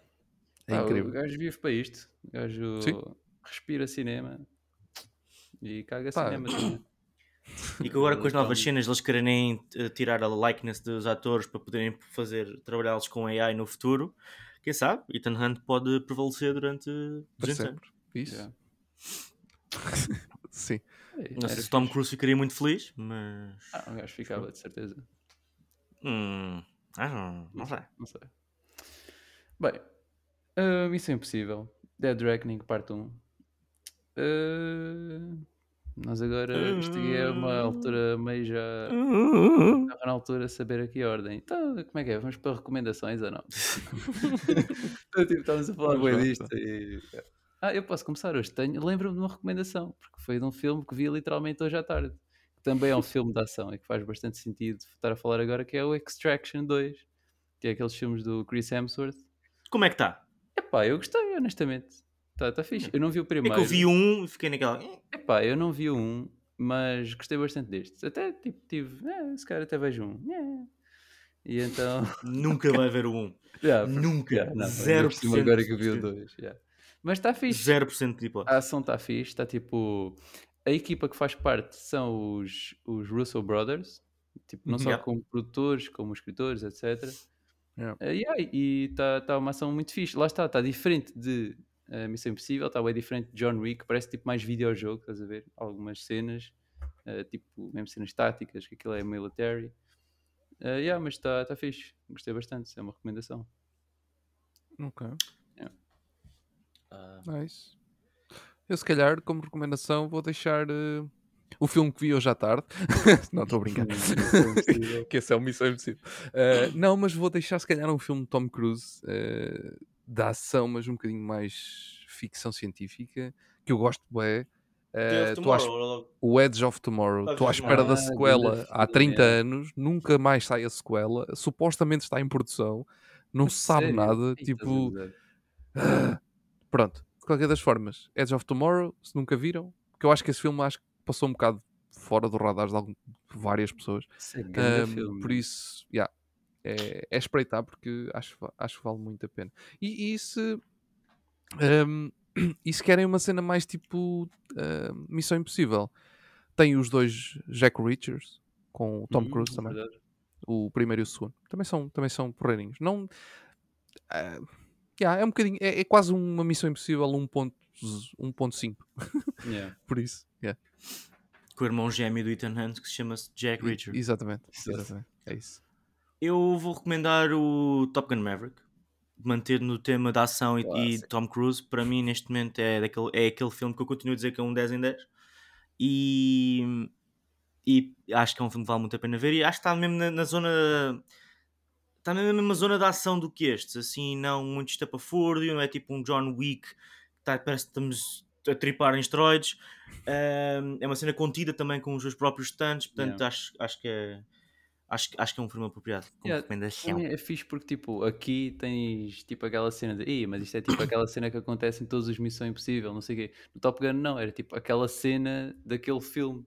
é Ah, incrível. O gajo vive para isto. O gajo Sim. respira cinema e caga Pá. cinema também. E que agora com as novas cenas eles querem eh, tirar a likeness dos atores para poderem fazer trabalhá-los com AI no futuro, quem sabe? Ethan Hunt pode prevalecer durante Para 200 anos. sempre. Isso. yeah. Sim. É, Não sei se Tom. Cruise ficaria muito feliz, mas. Ah, o gajo ficava, de certeza. Hum, ah, não, não sei. Não sei. Bem, uh, Missão Impossível. Dead Reckoning, parte 1. Uh, nós agora, isto aqui é uma altura meio já. Estava na altura de saber aqui a ordem. Então, como é que é? Vamos para recomendações ou não? então, tipo, estávamos a falar bem disto e... Ah, eu posso começar hoje. Tenho... Lembro-me de uma recomendação, porque foi de um filme que vi literalmente hoje à tarde. Que também é um filme de ação e que faz bastante sentido estar a falar agora, que é o Extraction 2. Que é aqueles filmes do Chris Hemsworth. Como é que está? Epá, eu gostei, honestamente. Está tá fixe. Eu não vi o É primeiro. que eu vi um e fiquei naquela. "Eh, Epá, eu não vi um mas gostei bastante destes. Até tipo, tive, eh, se calhar até vejo um. Yeah. E então. Nunca vai ver o 1. yeah, Nunca. yeah, não, ainda por 0% cima agora que vi o 2. yeah. Mas está fixe. 0% de A hipótese. ação está fixe, está tipo. A equipa que faz parte são os, os Russo Brothers, tipo, não Uhum. só Yeah. como produtores, como escritores, etc. Yeah. Eh, yeah, e está tá uma ação muito fixe. Lá está, está diferente de eh, Missão Impossível, está bem diferente de John Wick, parece tipo mais videojogo, estás a ver? Algumas cenas, eh, tipo, mesmo cenas táticas, que aquilo é military. Eh, yeah, mas está tá fixe, gostei bastante, é uma recomendação. Ok. Ah, Nice. Eu, se calhar, como recomendação, vou deixar eh, o filme que vi hoje à tarde. não, estou a brincar. Missão Impossível. que esse é o Missão Impossível. Eh, não, mas vou deixar, se calhar, um filme de Tom Cruise da ação, mas um bocadinho mais ficção científica, que eu gosto bem. À es- Tomorrow, o Edge of Tomorrow. Estou à espera da Ah, sequela há filme, 30 é. anos, nunca mais sai a sequela. Supostamente está em produção, não se sabe sério? nada. Tipo, ah, pronto, de qualquer das formas, Edge of Tomorrow, se nunca viram, porque eu acho que esse filme acho que passou um bocado fora do radar de, algum- de várias pessoas. Isso é filme. por isso, yeah, é, é espreitar porque acho, acho que vale muito a pena. E, e se, ahm, e se querem uma cena mais tipo ahm, Missão Impossível, tem os dois Jack Richards com o Tom Hum, Cruise também, verdade. o primeiro e o segundo. Também são, também são porreirinhos. Não, ah, yeah, é um bocadinho, é, é quase uma Missão Impossível 1.0 1.5, Yeah. por isso. yeah. Com o irmão gêmeo do Ethan Hunt que se chama Jack E- Richard. Exatamente, exatamente. É isso. Eu vou recomendar o Top Gun Maverick. Manter no tema da ação e, e. Tom Cruise, para mim neste momento é, daquele, é aquele filme que eu continuo a dizer que é um 10 em 10 e, e acho que é um filme que vale muito a pena ver e acho que está mesmo na, na zona está na mesma zona da ação do que estes, assim não muito estapafúrdio, não é tipo um John Wick que tá, parece que estamos a tripar em esteroides Ahm, é uma cena contida também com os seus próprios stunts, portanto Yeah. acho, acho que é acho, que- acho que é um filme apropriado como Yeah, recomendação. É fixe porque, tipo, aqui tens, tipo, aquela cena de Ih, mas isto é tipo aquela cena que acontece em todas as Missão Impossível, não sei o quê. No Top Gun não, era tipo aquela cena daquele filme.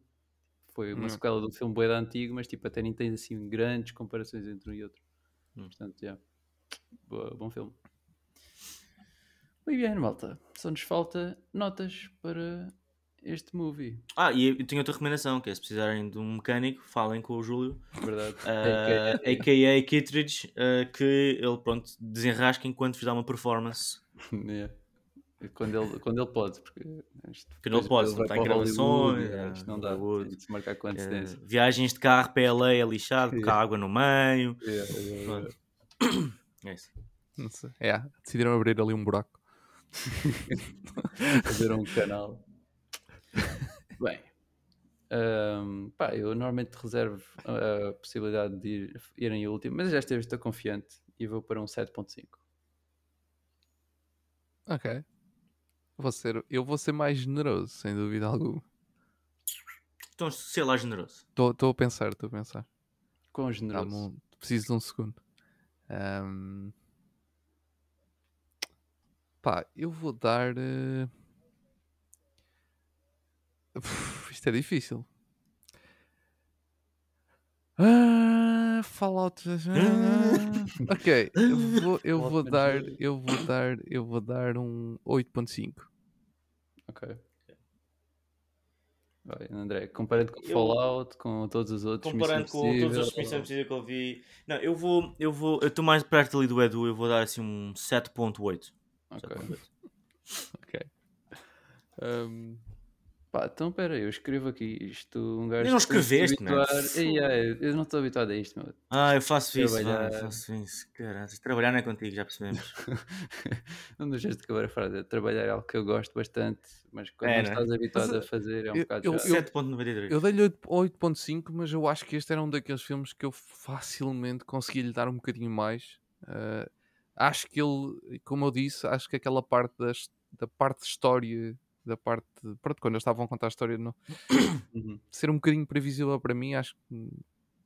Foi uma Hum. sequela do filme bué da antigo, mas tipo, até nem tens assim grandes comparações entre um e outro. Hum. Portanto, yeah. Boa, bom filme. Muito bem, malta. Só nos falta notas para este movie, Ah, e eu tenho outra recomendação, que é se precisarem de um mecânico, falem com o Júlio, verdade? ah, AKA. Kittredge, ah, que ele, pronto, desenrasca enquanto vos dá uma performance. Yeah. Quando ele, quando ele pode, porque isto Quando ele depois pode, não vai está em para Hollywood, gravações, é, isto não dá, tem de se marcar com Ah, antecedência. viagens de carro para LA é lixado, porque há Yeah. água no meio. Yeah, yeah. É isso. Não sei. É, decidiram abrir ali um buraco. Fazer um canal. Bem, ahm, pá, eu normalmente reservo a, a possibilidade de ir, ir em último, mas desta vez estou confiante e vou para um 7.5. Ok. Vou ser, eu vou ser mais generoso, sem dúvida alguma. Então, sei lá, generoso. Estou a pensar, estou a pensar. Quão Dá-me generoso. um- preciso de um segundo. Ahm, Pá, eu vou dar. eh, uf, Isto é difícil. Ah, Fallout. ah, ok, eu vou, eu vou dar, eu vou dar, eu vou dar um 8.5. Ok. Vai, André, comparando com Eu- Fallout, com todos os outros, Comparando com todos os outros Missão Impossível que eu vi. Não, eu vou. Eu vou. Eu estou mais perto ali do Edu, eu vou dar assim um 7.8. Ok. 7.8. Ok. Ahm, Pá, então pera, eu escrevo aqui isto. Um gajo não que se escreveste, ai, eu não estou habituado a isto, meu. Ah, eu faço isso, Trabalhar. vai, eu faço isso. Caralho, trabalhar não é contigo, já percebemos. não deixas de acabar a frase. é Trabalhar é algo que eu gosto bastante, mas quando É, não né? estás habituado Mas, a fazer é um eu- bocado eu- eu- 7.93. Eu dei-lhe 8 8.5, mas eu acho que este era um daqueles filmes que eu facilmente consegui lhe dar um bocadinho mais. Ah, acho que ele, como eu disse, acho que aquela parte das, da parte de história, da parte. Pronto, quando eles estavam a contar a história, não, Uhum. ser um bocadinho previsível para mim, acho que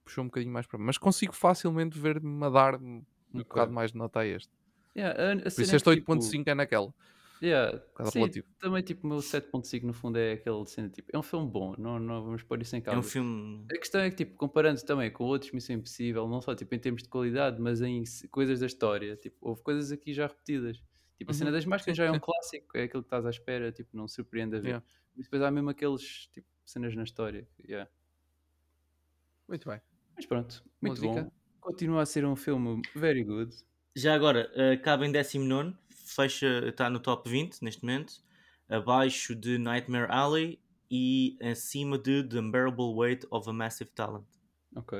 puxou um bocadinho mais para mim. Mas consigo facilmente ver-me a dar um Ok. bocado mais de nota a este. Yeah, a- a Por isso é este que, tipo, 8.5 é naquela. Yeah. Sim, também tipo o meu 7.5 no fundo é aquele cena tipo, é um filme bom, não, não vamos pôr isso em É causa. um filme. A questão é que, tipo, comparando também com outros Missão Impossível, não só tipo, em termos de qualidade, mas em coisas da história, tipo, houve coisas aqui já repetidas. Tipo, a cena Uhum, das máscaras já é um clássico, é aquilo que estás à espera, tipo, não surpreende a ver. Yeah. Mas depois há mesmo aqueles, tipo, cenas na história. yeah. Muito bem. Mas pronto, muito Música? bom. Continua a ser um filme very good. Já agora, uh, acaba em 19, fecha, está no top 20 neste momento, abaixo de Nightmare Alley e acima de The Unbearable Weight of a Massive Talent. Ok.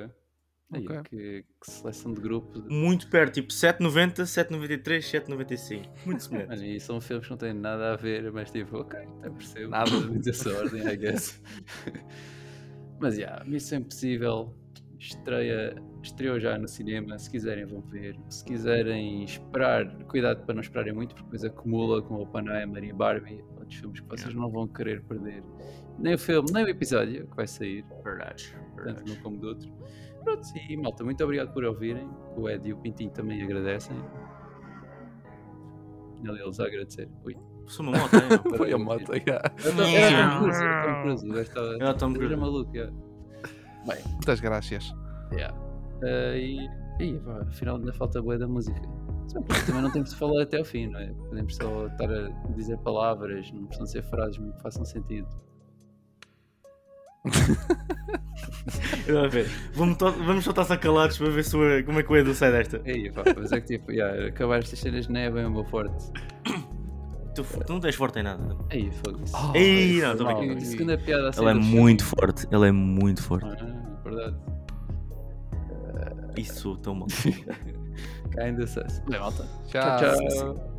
Aí, Ok. que, que seleção de grupo. Muito perto, tipo 7,90, 7,93, 7,95. Muito semelhante. Mano, e são filmes que não têm nada a ver, mas tipo, ok, até percebo. Nada. dessa ordem, I guess. mas já, yeah, Missão Impossível estreia, estreou já no cinema. Se quiserem, vão ver. Se quiserem esperar, cuidado para não esperarem muito, porque depois acumula com Oppenheimer e Barbie, outros filmes que vocês não vão querer perder. Nem o filme, nem o episódio que vai sair, Verdade. tanto verdade. num como do outro. Pronto, e malta, muito obrigado por ouvirem. O Ed e o Pintinho também agradecem. Ali eles a agradecer. Ui. Sou uma moto, é? Foi a moto, yeah. Era Tom Cruise, era Tom Cruise. O gajo estava. Era o Tom Cruise. Era maluco, yeah. Bem, Muitas graças. yeah. Eh, e. E pá, afinal ainda falta boa da música. Também não temos de falar até ao fim, não é? Podemos só estar a dizer palavras, não precisam ser frases que façam sentido. A ver, vamos, vamos só estar calados para ver se como é que o Edu sai desta. Aí, pá, mas é que tipo, yeah, acabar estas cenas não é bem o meu forte. Tu, tu não tens forte em nada. Aí, foda-se. Oh, Ei, não, brincando. A segunda piada assim Ele é muito filme. forte, ele é muito forte. Ah, verdade. Isso tão mal. Kinda sus. Bem, malta. Tchau. tchau. tchau.